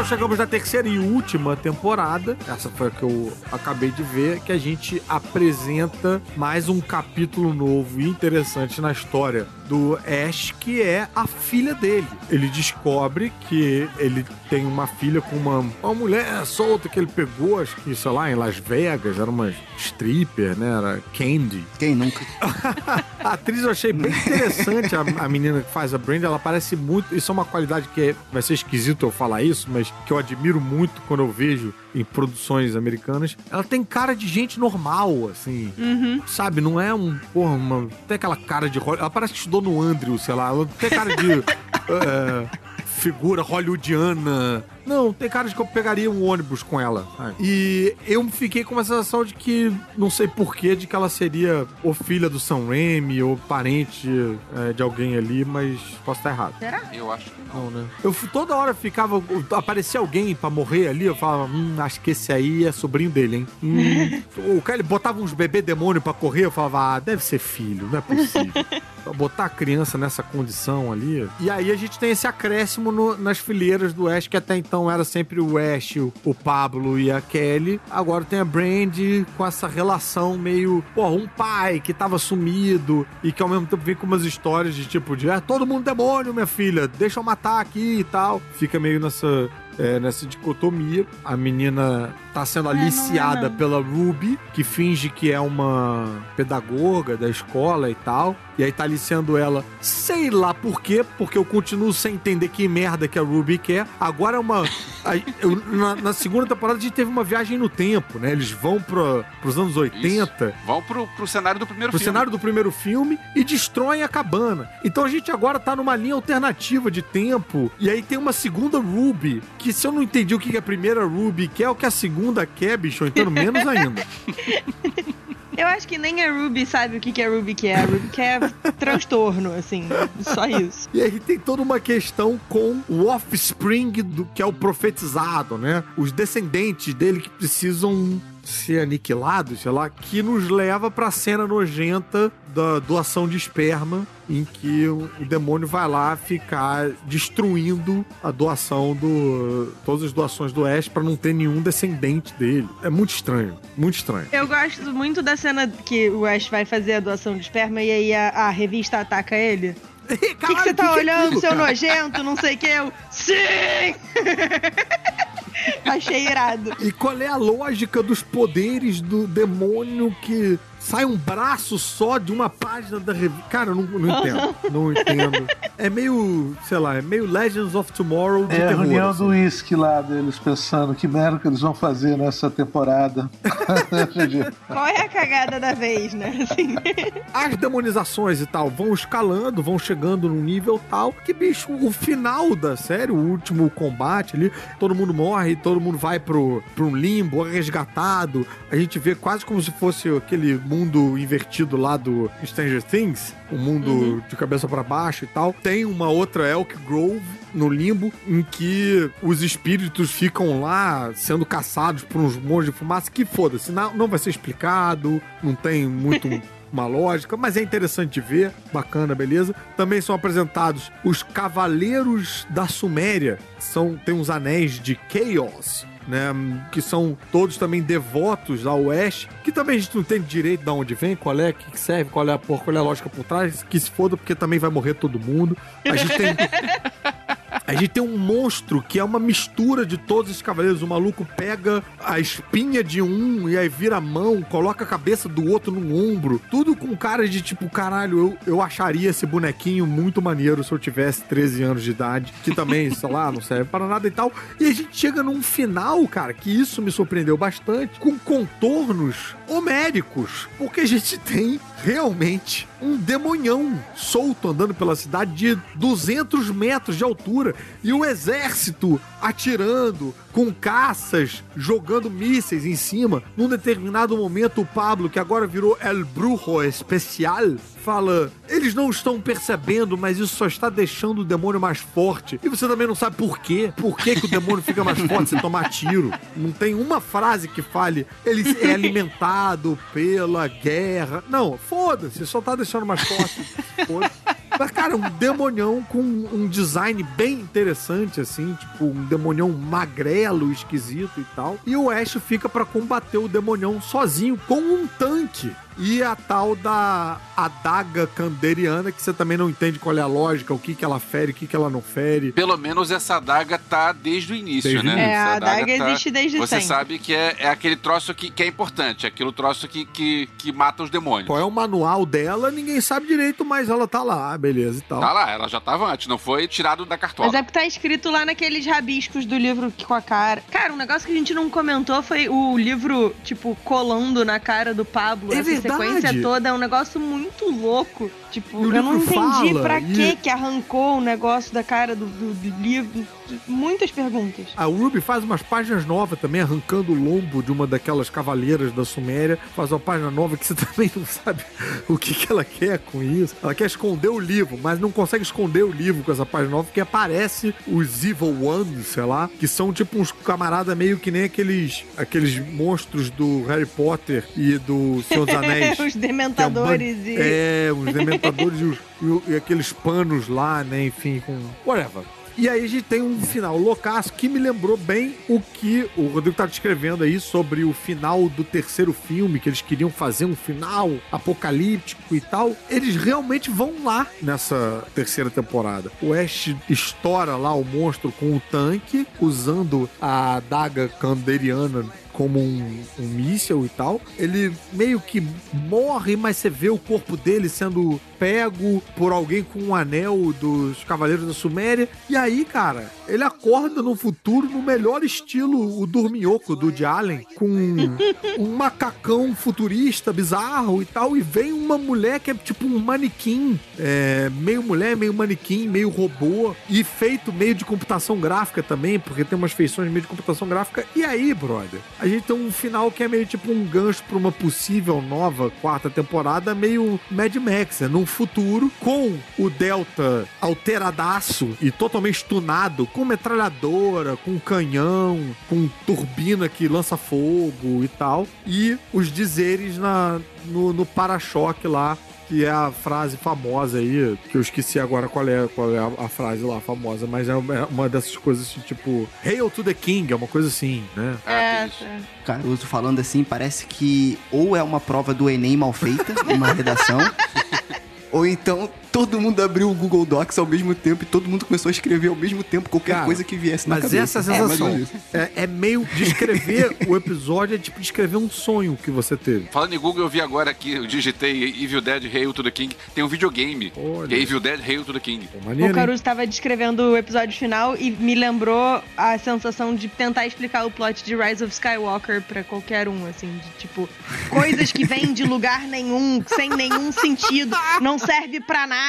Chegamos na terceira e última temporada. Essa foi a que eu acabei de ver, que a gente apresenta mais um capítulo novo e interessante na história do Ash, que é a filha dele. Ele descobre que ele tem uma filha com uma, uma mulher solta que ele pegou, acho que, sei lá, em Las Vegas, era uma stripper, né? Era Candy. Quem nunca? <laughs> A atriz eu achei bem interessante, a, a menina que faz a Brandy, ela parece muito. Isso é uma qualidade que é- vai ser esquisito eu falar isso, mas que eu admiro muito quando eu vejo em produções americanas. Ela tem cara de gente normal, assim. Sabe? Não é um. Porra, uma. Tem aquela cara de. Ela parece que estudou no Andrew, sei lá. Ela tem cara de. é, <laughs> figura hollywoodiana. Não, tem cara de que eu pegaria um ônibus com ela. sabe? E eu fiquei com uma sensação de que, não sei porquê, de que ela seria ou filha do Sam Raimi ou parente é, de alguém ali, mas posso estar errado. Eu acho que não. Não, né? Eu f- toda hora ficava. Aparecia alguém pra morrer ali, eu falava, hum, acho que esse aí é sobrinho dele, hein? Hum. <laughs> o cara ele botava uns bebê demônio pra correr, eu falava, ah, deve ser filho, não é possível. <laughs> Botar a criança nessa condição ali. E aí a gente tem esse acréscimo no- nas fileiras do Ash, que até então era sempre o Ash, o, Pablo e a Kelly. Agora tem a Brandy com essa relação meio, pô, um pai que tava sumido e que ao mesmo tempo vem com umas histórias de tipo, de, é todo mundo demônio, minha filha, deixa eu matar aqui e tal. Fica meio nessa. é, nessa dicotomia, a menina tá sendo não é aliciada não. pela Ruby, que finge que é uma pedagoga da escola e tal. E aí tá aliciando ela, sei lá por quê, porque eu continuo sem entender que merda que a Ruby quer. Agora é uma. <laughs> a- eu- na, na segunda temporada a gente teve uma viagem no tempo, né? Eles vão pro, pros anos 80 Vão pro, pro cenário do primeiro pro filme. cenário do primeiro filme e destroem a cabana. Então a gente agora tá numa linha alternativa de tempo. E aí tem uma segunda Ruby, que se eu não entendi o que que a primeira Ruby quer, o que a segunda quer, bicho, eu entendo menos ainda. <laughs> Eu acho que nem a Ruby sabe o que, que a Ruby quer. A Ruby quer <laughs> transtorno, assim. Só isso. E aí tem toda uma questão com o offspring do que é o profetizado, né? Os descendentes dele que precisam ser aniquilados, sei lá, que nos leva pra cena nojenta da doação de esperma, em que o demônio vai lá ficar destruindo a doação do. todas as doações do Ash pra não ter nenhum descendente dele. É muito estranho, muito estranho. Eu gosto muito da cena que o Ash vai fazer a doação de esperma e aí a, a revista ataca ele. O que, que você tá olhando, seu nojento? Não sei o que. Eu. Sim! <laughs> Achei irado. E qual é a lógica dos poderes do demônio que sai um braço só de uma página da revista? Cara, eu não, não entendo. <laughs> Não entendo. É meio, sei lá, é meio Legends of Tomorrow de É a terror. reunião assim. do uísque lá deles pensando que merda que eles vão fazer nessa temporada. <laughs> Qual é a cagada da vez, né? Assim. As demonizações e tal vão escalando, vão chegando num nível tal que, bicho, o final da série, o último combate ali, todo mundo morre, todo mundo vai pro, pro um limbo, é resgatado. A gente vê quase como se fosse aquele mundo invertido lá do Stranger Things, um mundo de cabeça pra baixo e tal. Tem uma outra Elk Grove no limbo em que os espíritos ficam lá sendo caçados por uns monstros de fumaça que foda-se, não, não vai ser explicado, não tem muito <laughs> uma lógica, mas é interessante de ver, bacana, beleza. Também são apresentados os Cavaleiros da Suméria, que são tem uns anéis de Chaos. Né, que são todos também devotos ao Ash, que também a gente não tem direito de onde vem, qual é, que serve, qual é a porra, qual é a lógica por trás, que se foda, porque também vai morrer todo mundo. A gente tem <laughs> a gente tem um monstro que é uma mistura de todos os cavaleiros. O maluco pega a espinha de um e aí vira a mão, coloca a cabeça do outro no ombro. Tudo com cara de tipo, caralho, eu, eu acharia esse bonequinho muito maneiro se eu tivesse 13 anos de idade. Que também, sei lá, não serve para nada e tal. E a gente chega num final, cara, que isso me surpreendeu bastante, com contornos homéricos. Porque a gente tem realmente um demonhão solto andando pela cidade de 200 metros de altura e o exército atirando com caças, jogando mísseis em cima. Num determinado momento, o Pablo, que agora virou El Brujo Especial, fala: eles não estão percebendo, mas isso só está deixando o demônio mais forte. E você também não sabe por quê. Por que, que o demônio fica mais forte se tomar tiro? Não tem uma frase que fale: ele é alimentado pela guerra. Não, foda-se, só tá deixando mais forte. Mas, cara, um demonião com um design bem interessante, assim, tipo, um demonião magrelo, esquisito e tal. E o Ash fica pra combater o demonião sozinho com um tanque. E a tal da adaga canderiana, que você também não entende qual é a lógica, o que, que ela fere, o que, que ela não fere. Pelo menos essa adaga tá desde o início, Desde né? início. É, Essa a adaga tá- existe desde Você sempre. sabe que é, é aquele troço que, que é importante, é aquele troço que, que, que mata os demônios. Qual é o manual dela, ninguém sabe direito, mas ela tá lá, beleza e tal. Tá lá, ela já tava antes, não foi tirado da cartola. Mas é porque tá escrito lá naqueles rabiscos do livro que- com a cara. Cara, um negócio que a gente não comentou foi o livro, tipo, colando na cara do Pablo. É verdade. Sequência toda é um negócio muito louco. Tipo, E eu não entendi pra e- que que arrancou o negócio da cara do, do- do livro. Muitas perguntas. A Ruby faz umas páginas novas também, arrancando o lombo de uma daquelas cavaleiras da Suméria. Faz uma página nova que você <laughs> também não sabe o que, que ela quer com isso. Ela quer esconder o livro, mas não consegue esconder o livro com essa página nova, porque aparece os Evil Ones, sei lá, que são tipo uns camaradas meio que nem aqueles, aqueles monstros do Harry Potter e do Senhor dos Anéis. <laughs> <laughs> Os Que dementadores é, e. é, os dementadores e, os- e e aqueles panos lá, né? Enfim, com. Whatever. E aí a gente tem um final loucaço que me lembrou bem o que o Rodrigo tá descrevendo aí sobre o final do terceiro filme, que eles queriam fazer um final apocalíptico e tal. Eles realmente vão lá nessa terceira temporada. O Ash estoura lá o monstro com o tanque, usando a adaga canderiana como um, um míssel e tal. Ele meio que morre, mas você vê o corpo dele sendo pego por alguém com um anel dos Cavaleiros da Suméria. E aí, cara, ele acorda no futuro no melhor estilo o Dorminhoco do de Allen, com um macacão futurista bizarro e tal. E vem uma mulher que é tipo um manequim, é, meio mulher, meio manequim, meio robô, e feito meio de computação gráfica também, porque tem umas feições meio de computação gráfica. E aí, brother, a gente tem um final que é meio tipo um gancho pra uma possível nova quarta temporada, meio Mad Max, né? Num futuro, com o Delta alteradaço e totalmente stunado, com metralhadora, com canhão, com turbina que lança fogo e tal, e os dizeres na, no, no para-choque lá que é a frase famosa aí, que eu esqueci agora qual é, qual é a, a frase lá famosa, mas é uma- é uma dessas coisas assim, tipo, Hail to the King, é uma coisa assim, né? Ah, É, isso. Caruso falando assim, parece que ou é uma prova do Enem mal feita, <laughs> uma redação, ou então todo mundo abriu o Google Docs ao mesmo tempo e todo mundo começou a escrever ao mesmo tempo qualquer Cara, coisa que viesse na Mas cabeça. essa é a sensação. menos. É, é meio descrever <laughs> o episódio, é tipo descrever um sonho que você teve. Falando em Google, eu vi agora aqui, eu digitei Evil Dead Hail to the King. Tem um videogame, Olha. que é Evil Dead Hail to the King. O maneiro, hein? Caruso estava descrevendo o episódio final e me lembrou a sensação de tentar explicar o plot de Rise of Skywalker pra qualquer um, assim, de tipo, coisas que vêm de lugar nenhum, sem nenhum sentido, não serve pra nada,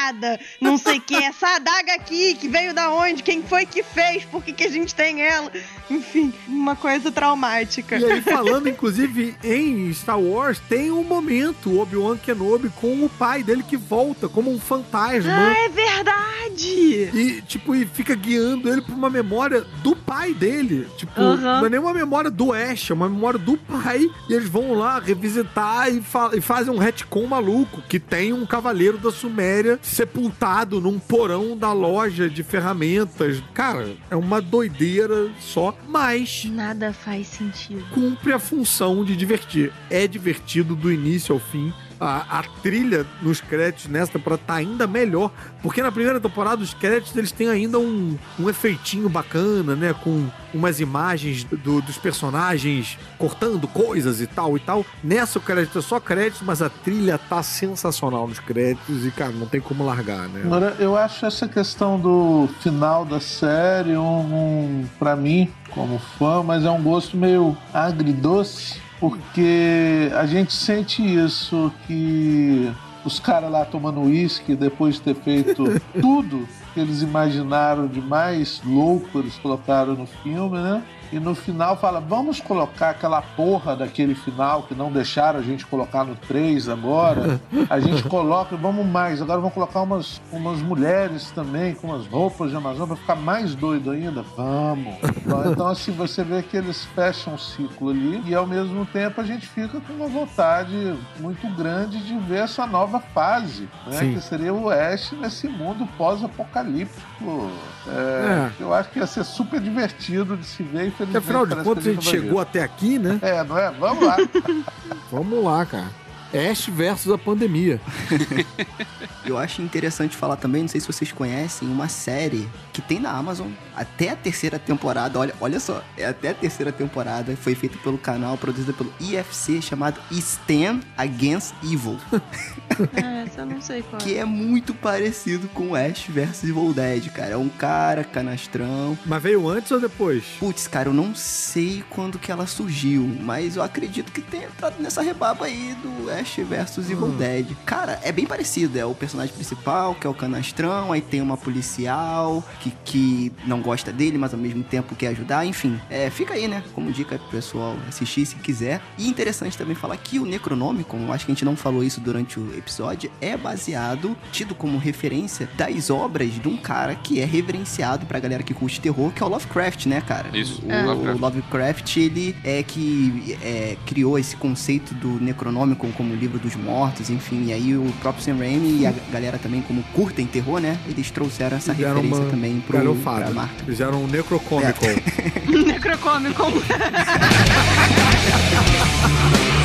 não sei o que. Essa adaga aqui, que veio da onde? Quem foi que fez? Por que, que a gente tem ela? Enfim, uma coisa traumática. E aí, falando, inclusive, em Star Wars, tem um momento, Obi-Wan Kenobi com o pai dele que volta como um fantasma. Ah, é verdade! E, tipo, e fica guiando ele pra uma memória do pai dele. Tipo, Aham. não é nem uma memória do Ash, é uma memória do pai. E eles vão lá revisitar e, fa- e fazem um retcon maluco, que tem um cavaleiro da Suméria sepultado num porão da loja de ferramentas. Cara, é uma doideira só, mas Nada faz sentido. cumpre a função de divertir. É divertido do início ao fim. A, a trilha nos créditos nessa temporada tá ainda melhor, porque na primeira temporada os créditos eles têm ainda um, um efeitinho bacana, né? Com umas imagens do- dos personagens cortando coisas e tal e tal. Nessa o crédito é só créditos, mas a trilha tá sensacional nos créditos e, cara, não tem como largar, né? Agora, eu acho essa questão do final da série um, um para mim, como fã, mas é um gosto meio agridoce, porque a gente sente isso que os caras lá tomando uísque depois de ter feito <laughs> tudo que eles imaginaram de mais louco eles colocaram no filme, né? E no final fala: vamos colocar aquela porra daquele final que não deixaram a gente colocar no 3 agora. A gente coloca, vamos mais, agora vamos colocar umas, umas mulheres também com umas roupas de Amazon pra ficar mais doido ainda. Vamos. Então, assim, você vê que eles fecham um ciclo ali e ao mesmo tempo a gente fica com uma vontade muito grande de ver essa nova fase, né? Sim. Que seria o Ash nesse mundo pós-apocalíptico. É, Eu acho que ia ser super divertido de se ver, Porque afinal de contas a gente chegou até aqui, né? É, não é? Vamos lá. <laughs> Vamos lá, cara. Ash versus a pandemia. <laughs> Eu acho interessante falar também, não sei se vocês conhecem, uma série que tem na Amazon até a terceira temporada. Olha, olha só, é até a terceira temporada. Foi feita pelo canal, produzida pelo IFC, chamado Stand Against Evil. <laughs> É, essa eu não sei qual. que é muito parecido com Ash vs Evil Dead, cara. É um cara canastrão. Mas veio antes ou depois? Putz, cara, eu não sei quando que ela surgiu, mas eu acredito que tenha entrado nessa rebaba aí do Ash vs Evil Dead. Cara, é bem parecido. É o personagem principal, que é o canastrão, aí tem uma policial que, que não gosta dele, mas ao mesmo tempo quer ajudar. Enfim, é, fica aí, né? Como dica pro pessoal assistir se quiser. E interessante também falar que o Necronômico, eu acho que a gente não falou isso durante o episódio, é baseado, tido como referência das obras de um cara que é reverenciado pra galera que curte terror, que é o Lovecraft, né, cara? Isso, O, é. o Lovecraft. Lovecraft, ele é que é, criou esse conceito do Necronômico como livro dos mortos, enfim. E aí o próprio Sam Raimi e a galera também, como curtem terror, né? Eles trouxeram essa Deram referência uma também pro, galhofada. pra marca. Fizeram um Necrocomical. <laughs> Necrocômico. <laughs>